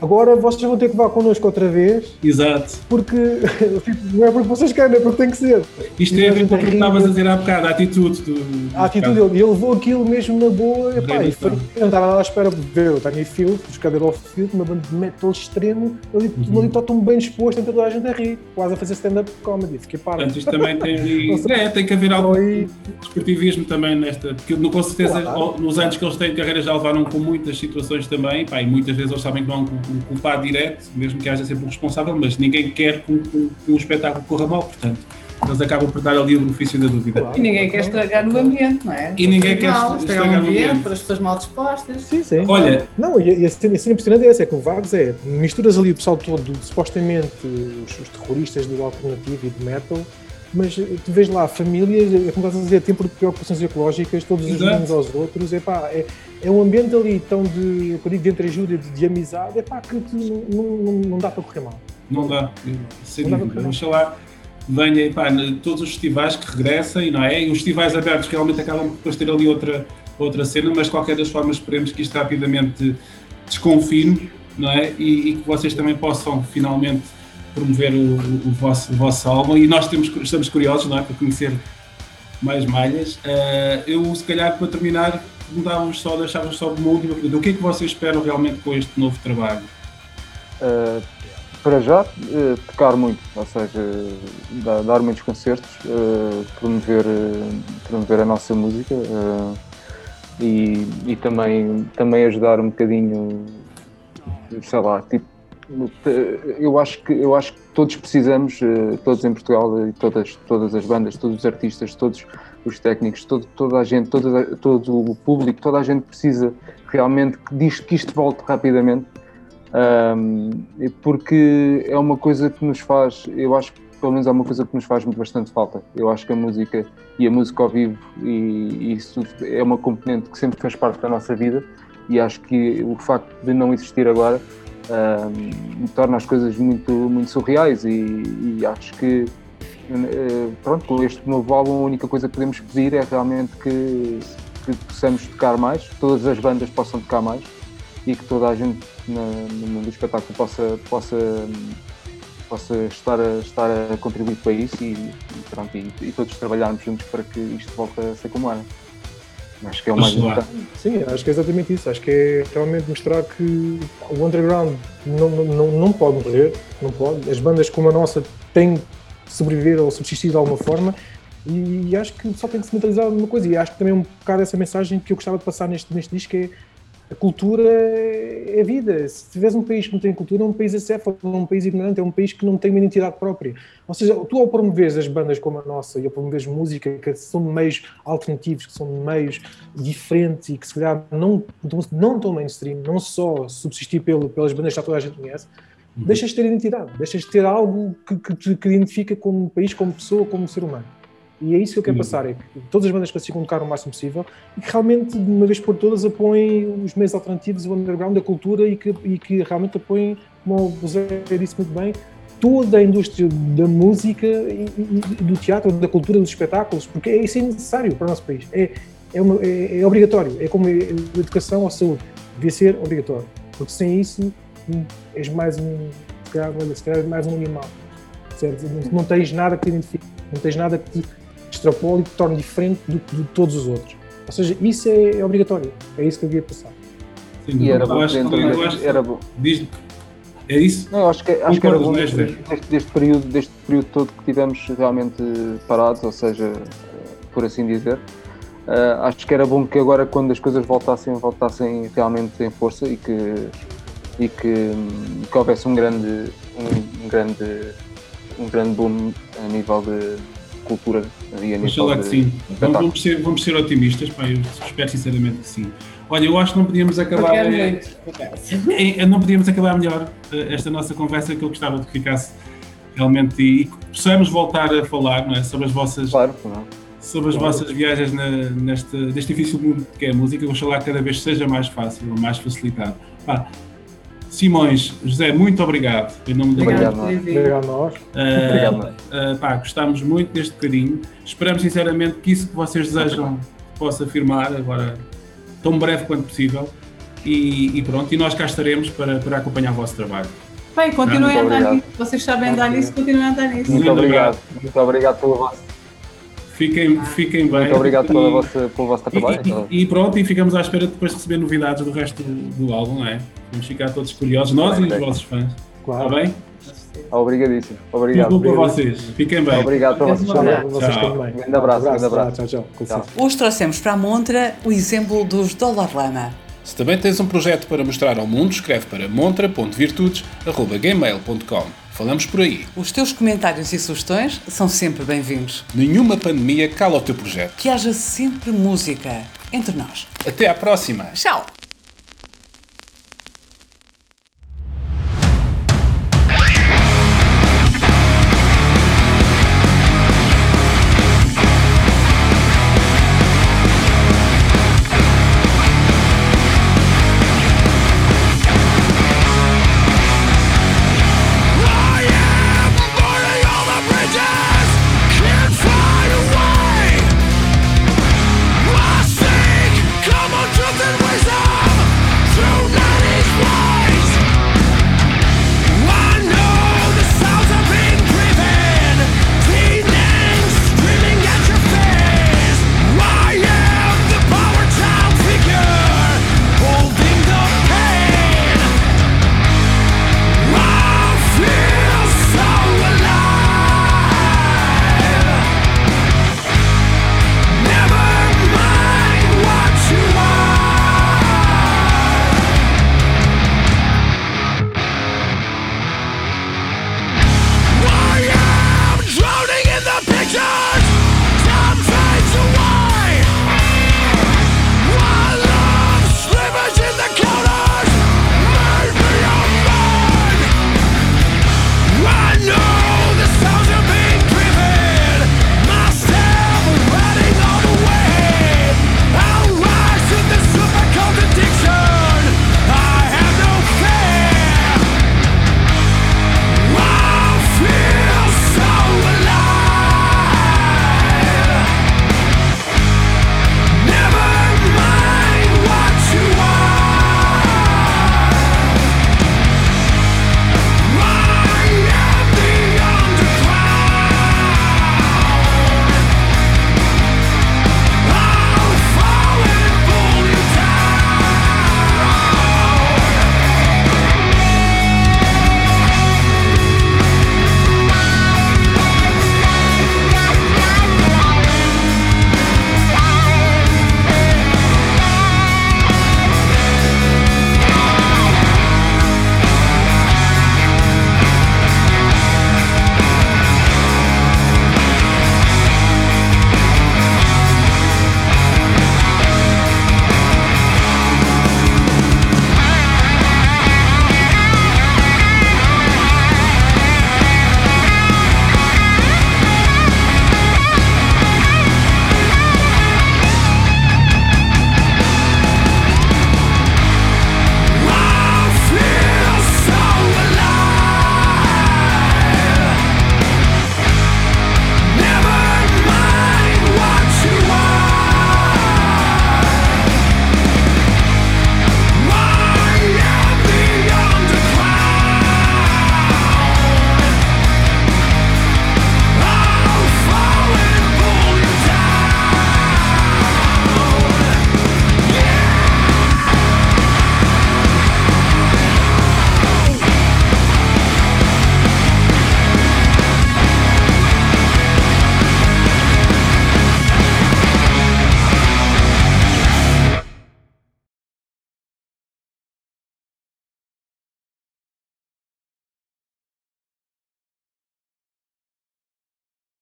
Speaker 4: Agora vocês vão ter que vá connosco outra vez,
Speaker 1: Exato.
Speaker 4: porque não é porque vocês querem, é porque tem que ser.
Speaker 1: Isto tem a ver com o que estavas a dizer há bocado, a atitude do.
Speaker 4: A atitude dele, ele levou aquilo mesmo na boa, epá, e foi, eu não estava lá à espera de ver o Danny Field, os Cadeira of Field, uma banda de metal extremo, ali,
Speaker 1: Uhum.
Speaker 4: está tão bem disposto, em toda a gente a rir, quase a fazer stand-up comedy, fiquei parado.
Speaker 1: Portanto, isto também tem ali. É, tem que haver algum
Speaker 4: Foi-
Speaker 1: desportivismo também nesta. Porque com certeza,
Speaker 4: Claro.
Speaker 1: nos anos que eles têm de carreira, já levaram com muitas situações também. Pá, e muitas vezes eles sabem que há um, um culpado direto, mesmo que haja sempre um responsável, mas ninguém quer que um, que um espetáculo corra mal, portanto, eles acabam por dar ali o benefício da dúvida.
Speaker 4: Claro.
Speaker 2: E ninguém quer estragar o ambiente, não é?
Speaker 1: E ninguém quer estragar o ambiente.
Speaker 2: para as pessoas mal dispostas.
Speaker 4: Sim, sim.
Speaker 1: Olha,
Speaker 4: Não, e, a cena, a cena impressionante é essa, é que o Vagos é, misturas ali o pessoal todo, supostamente os, os terroristas do alternativo e do metal, mas eh, tu vês lá famílias, é como estás a dizer, tem preocupações ecológicas, todos
Speaker 1: Exato.
Speaker 4: ajudam uns aos outros, é pá, é, é um ambiente ali tão de, eu digo, de entreajuda, de, de amizade, é pá, que tu não, não, não dá para correr mal.
Speaker 1: Não dá, sem
Speaker 4: Não
Speaker 1: dúvida. Oxalá venha pá, todos os festivais que regressem, não é? E os festivais abertos realmente acabam por ter ali outra, outra cena, mas de qualquer das formas esperemos que isto rapidamente desconfine, não é? E, e que vocês também possam finalmente promover o, o vosso, o vosso álbum. E nós temos, estamos curiosos, não é? Para conhecer mais malhas. Eh, eu, se calhar, para terminar, mudávamos só, deixávamos só uma última pergunta. O que é que vocês esperam realmente com este novo trabalho?
Speaker 3: Uh, para já, uh, tocar muito, ou seja, dar, dar muitos concertos, uh, promover, uh, promover a nossa música uh, e, e também, também ajudar um bocadinho, sei lá, tipo, eu acho que, eu acho que todos precisamos, uh, todos em Portugal, e todas, todas as bandas, todos os artistas, todos os técnicos, todo, toda a gente, toda, todo o público, toda a gente precisa realmente que, diz, que isto volte rapidamente porque é uma coisa que nos faz, eu acho que pelo menos é uma coisa que nos faz bastante falta. Eu acho que a música e a música ao vivo e, e isso é uma componente que sempre fez parte da nossa vida e acho que o facto de não existir agora um, torna as coisas muito, muito surreais e, e acho que uh, pronto, com este novo álbum a única coisa que podemos pedir é realmente que, que possamos tocar mais, que todas as bandas possam tocar mais e que toda a gente na, no mundo do espetáculo possa, possa, possa estar, a, estar a contribuir para isso e, e pronto, e, e, todos trabalharmos juntos para que isto volte a ser como era. Acho que é o mais importante.
Speaker 4: Sim, acho que é exatamente isso. Acho que é realmente mostrar que o underground não, não, não pode morrer, não pode. As bandas como a nossa têm que sobreviver ou subsistir de alguma forma e acho que só tem que se mentalizar numa coisa. E acho que também um bocado essa mensagem que eu gostava de passar neste, neste disco é a cultura é vida. Se tiveres um país que não tem cultura, é um país acéfalo, é um país ignorante, é um país que não tem uma identidade própria. Ou seja, tu ao promoveres as bandas como a nossa e ao promoveres música que são meios alternativos, que são meios diferentes e que se calhar não, não tão mainstream, não só subsistir pelo, pelas bandas que já toda a gente conhece, uhum. deixas de ter identidade, deixas de ter algo que, que te que identifica como país, como pessoa, como ser humano. E é isso que eu quero passar, é que todas as bandas consigam tocar o máximo possível e que realmente, de uma vez por todas, apoiem os meios alternativos, o underground, a cultura e que, e que realmente apoiem, como o Zé disse muito bem, toda a indústria da música e, e, do teatro, da cultura, dos espetáculos, porque é, isso é necessário para o nosso país. É, é, uma, é, é obrigatório. É como a educação ou a saúde. Devia ser obrigatório. Porque sem isso, és mais um, se calhar, mais um animal. Certo? Não, não tens nada que te identifique, não tens nada que te extrapole e que torne diferente de, de, todos os outros. Ou seja, isso é, é obrigatório. É isso que eu devia passar.
Speaker 3: Sim, e era bom,
Speaker 1: acho,
Speaker 3: dentro,
Speaker 1: eu acho,
Speaker 3: era bom.
Speaker 1: Diz, É isso?
Speaker 3: Não, eu acho que, acho que era bom
Speaker 1: é,
Speaker 3: deste, deste, período, deste período todo que tivemos realmente parados, ou seja, eh, por assim dizer. eh, acho que era bom que agora, quando as coisas voltassem, voltassem realmente em força e que, e que, que houvesse um grande, um, um grande, um grande boom a nível de cultura e a nível
Speaker 1: Oxalá que
Speaker 3: de
Speaker 1: sim. Vamos, vamos ser, vamos ser otimistas, pá, eu espero sinceramente que sim. Olha, eu acho que não podíamos acabar. eh, eh, não podíamos acabar melhor eh, esta nossa conversa que eu gostava de que ficasse realmente e, e que possamos voltar a falar não é, sobre as vossas,
Speaker 3: Claro, não é?
Speaker 1: sobre as vossas viagens na, neste, neste difícil mundo que é a música. Oxalá que cada vez seja mais fácil, mais facilitado. Pá, Simões, José, muito obrigado. Em nome do
Speaker 3: Obrigado,
Speaker 2: Obrigado
Speaker 4: a nós.
Speaker 1: Uh,
Speaker 3: Obrigado,
Speaker 1: uh, pá, gostámos muito deste bocadinho. Esperamos sinceramente que isso que vocês desejam possa firmar agora tão breve quanto possível. E, e pronto, e nós cá estaremos para, para acompanhar o vosso trabalho.
Speaker 2: Bem, continuem a andar nisso. Vocês sabem andar nisso, continuem a andar nisso.
Speaker 1: Muito
Speaker 3: Muito obrigado.
Speaker 1: obrigado.
Speaker 3: Muito obrigado pelo vosso,
Speaker 1: Fiquem, fiquem bem.
Speaker 3: muito obrigado
Speaker 1: E-
Speaker 3: pela vossa, pelo vosso trabalho. então.
Speaker 1: E, e- e pronto, e ficamos à espera de depois receber novidades do resto do, do álbum, não é? Vamos ficar todos curiosos, nós e os
Speaker 3: Ok.
Speaker 1: vossos fãs. Está
Speaker 4: Claro.
Speaker 1: bem?
Speaker 3: Obrigadíssimo.
Speaker 1: Tudo
Speaker 3: Obrigado.
Speaker 1: bom para
Speaker 4: obrigado.
Speaker 1: vocês. Fiquem bem.
Speaker 3: Obrigado pela vossa
Speaker 2: Obrigado.
Speaker 3: chamada.
Speaker 4: Vocês
Speaker 1: Tchau.
Speaker 4: também.
Speaker 3: Grande abraço, grande abraço.
Speaker 4: Tchau, tchau. Com licença.
Speaker 5: Hoje trouxemos para a montra o exemplo dos Dólar Lama.
Speaker 6: Se também tens um projeto para mostrar ao mundo, escreve para montra.virtudes.gmail.com. Falamos por aí.
Speaker 5: Os teus comentários e sugestões são sempre bem-vindos.
Speaker 6: Nenhuma pandemia cala o teu projeto.
Speaker 5: Que haja sempre música entre nós.
Speaker 6: Até à próxima!
Speaker 5: Tchau!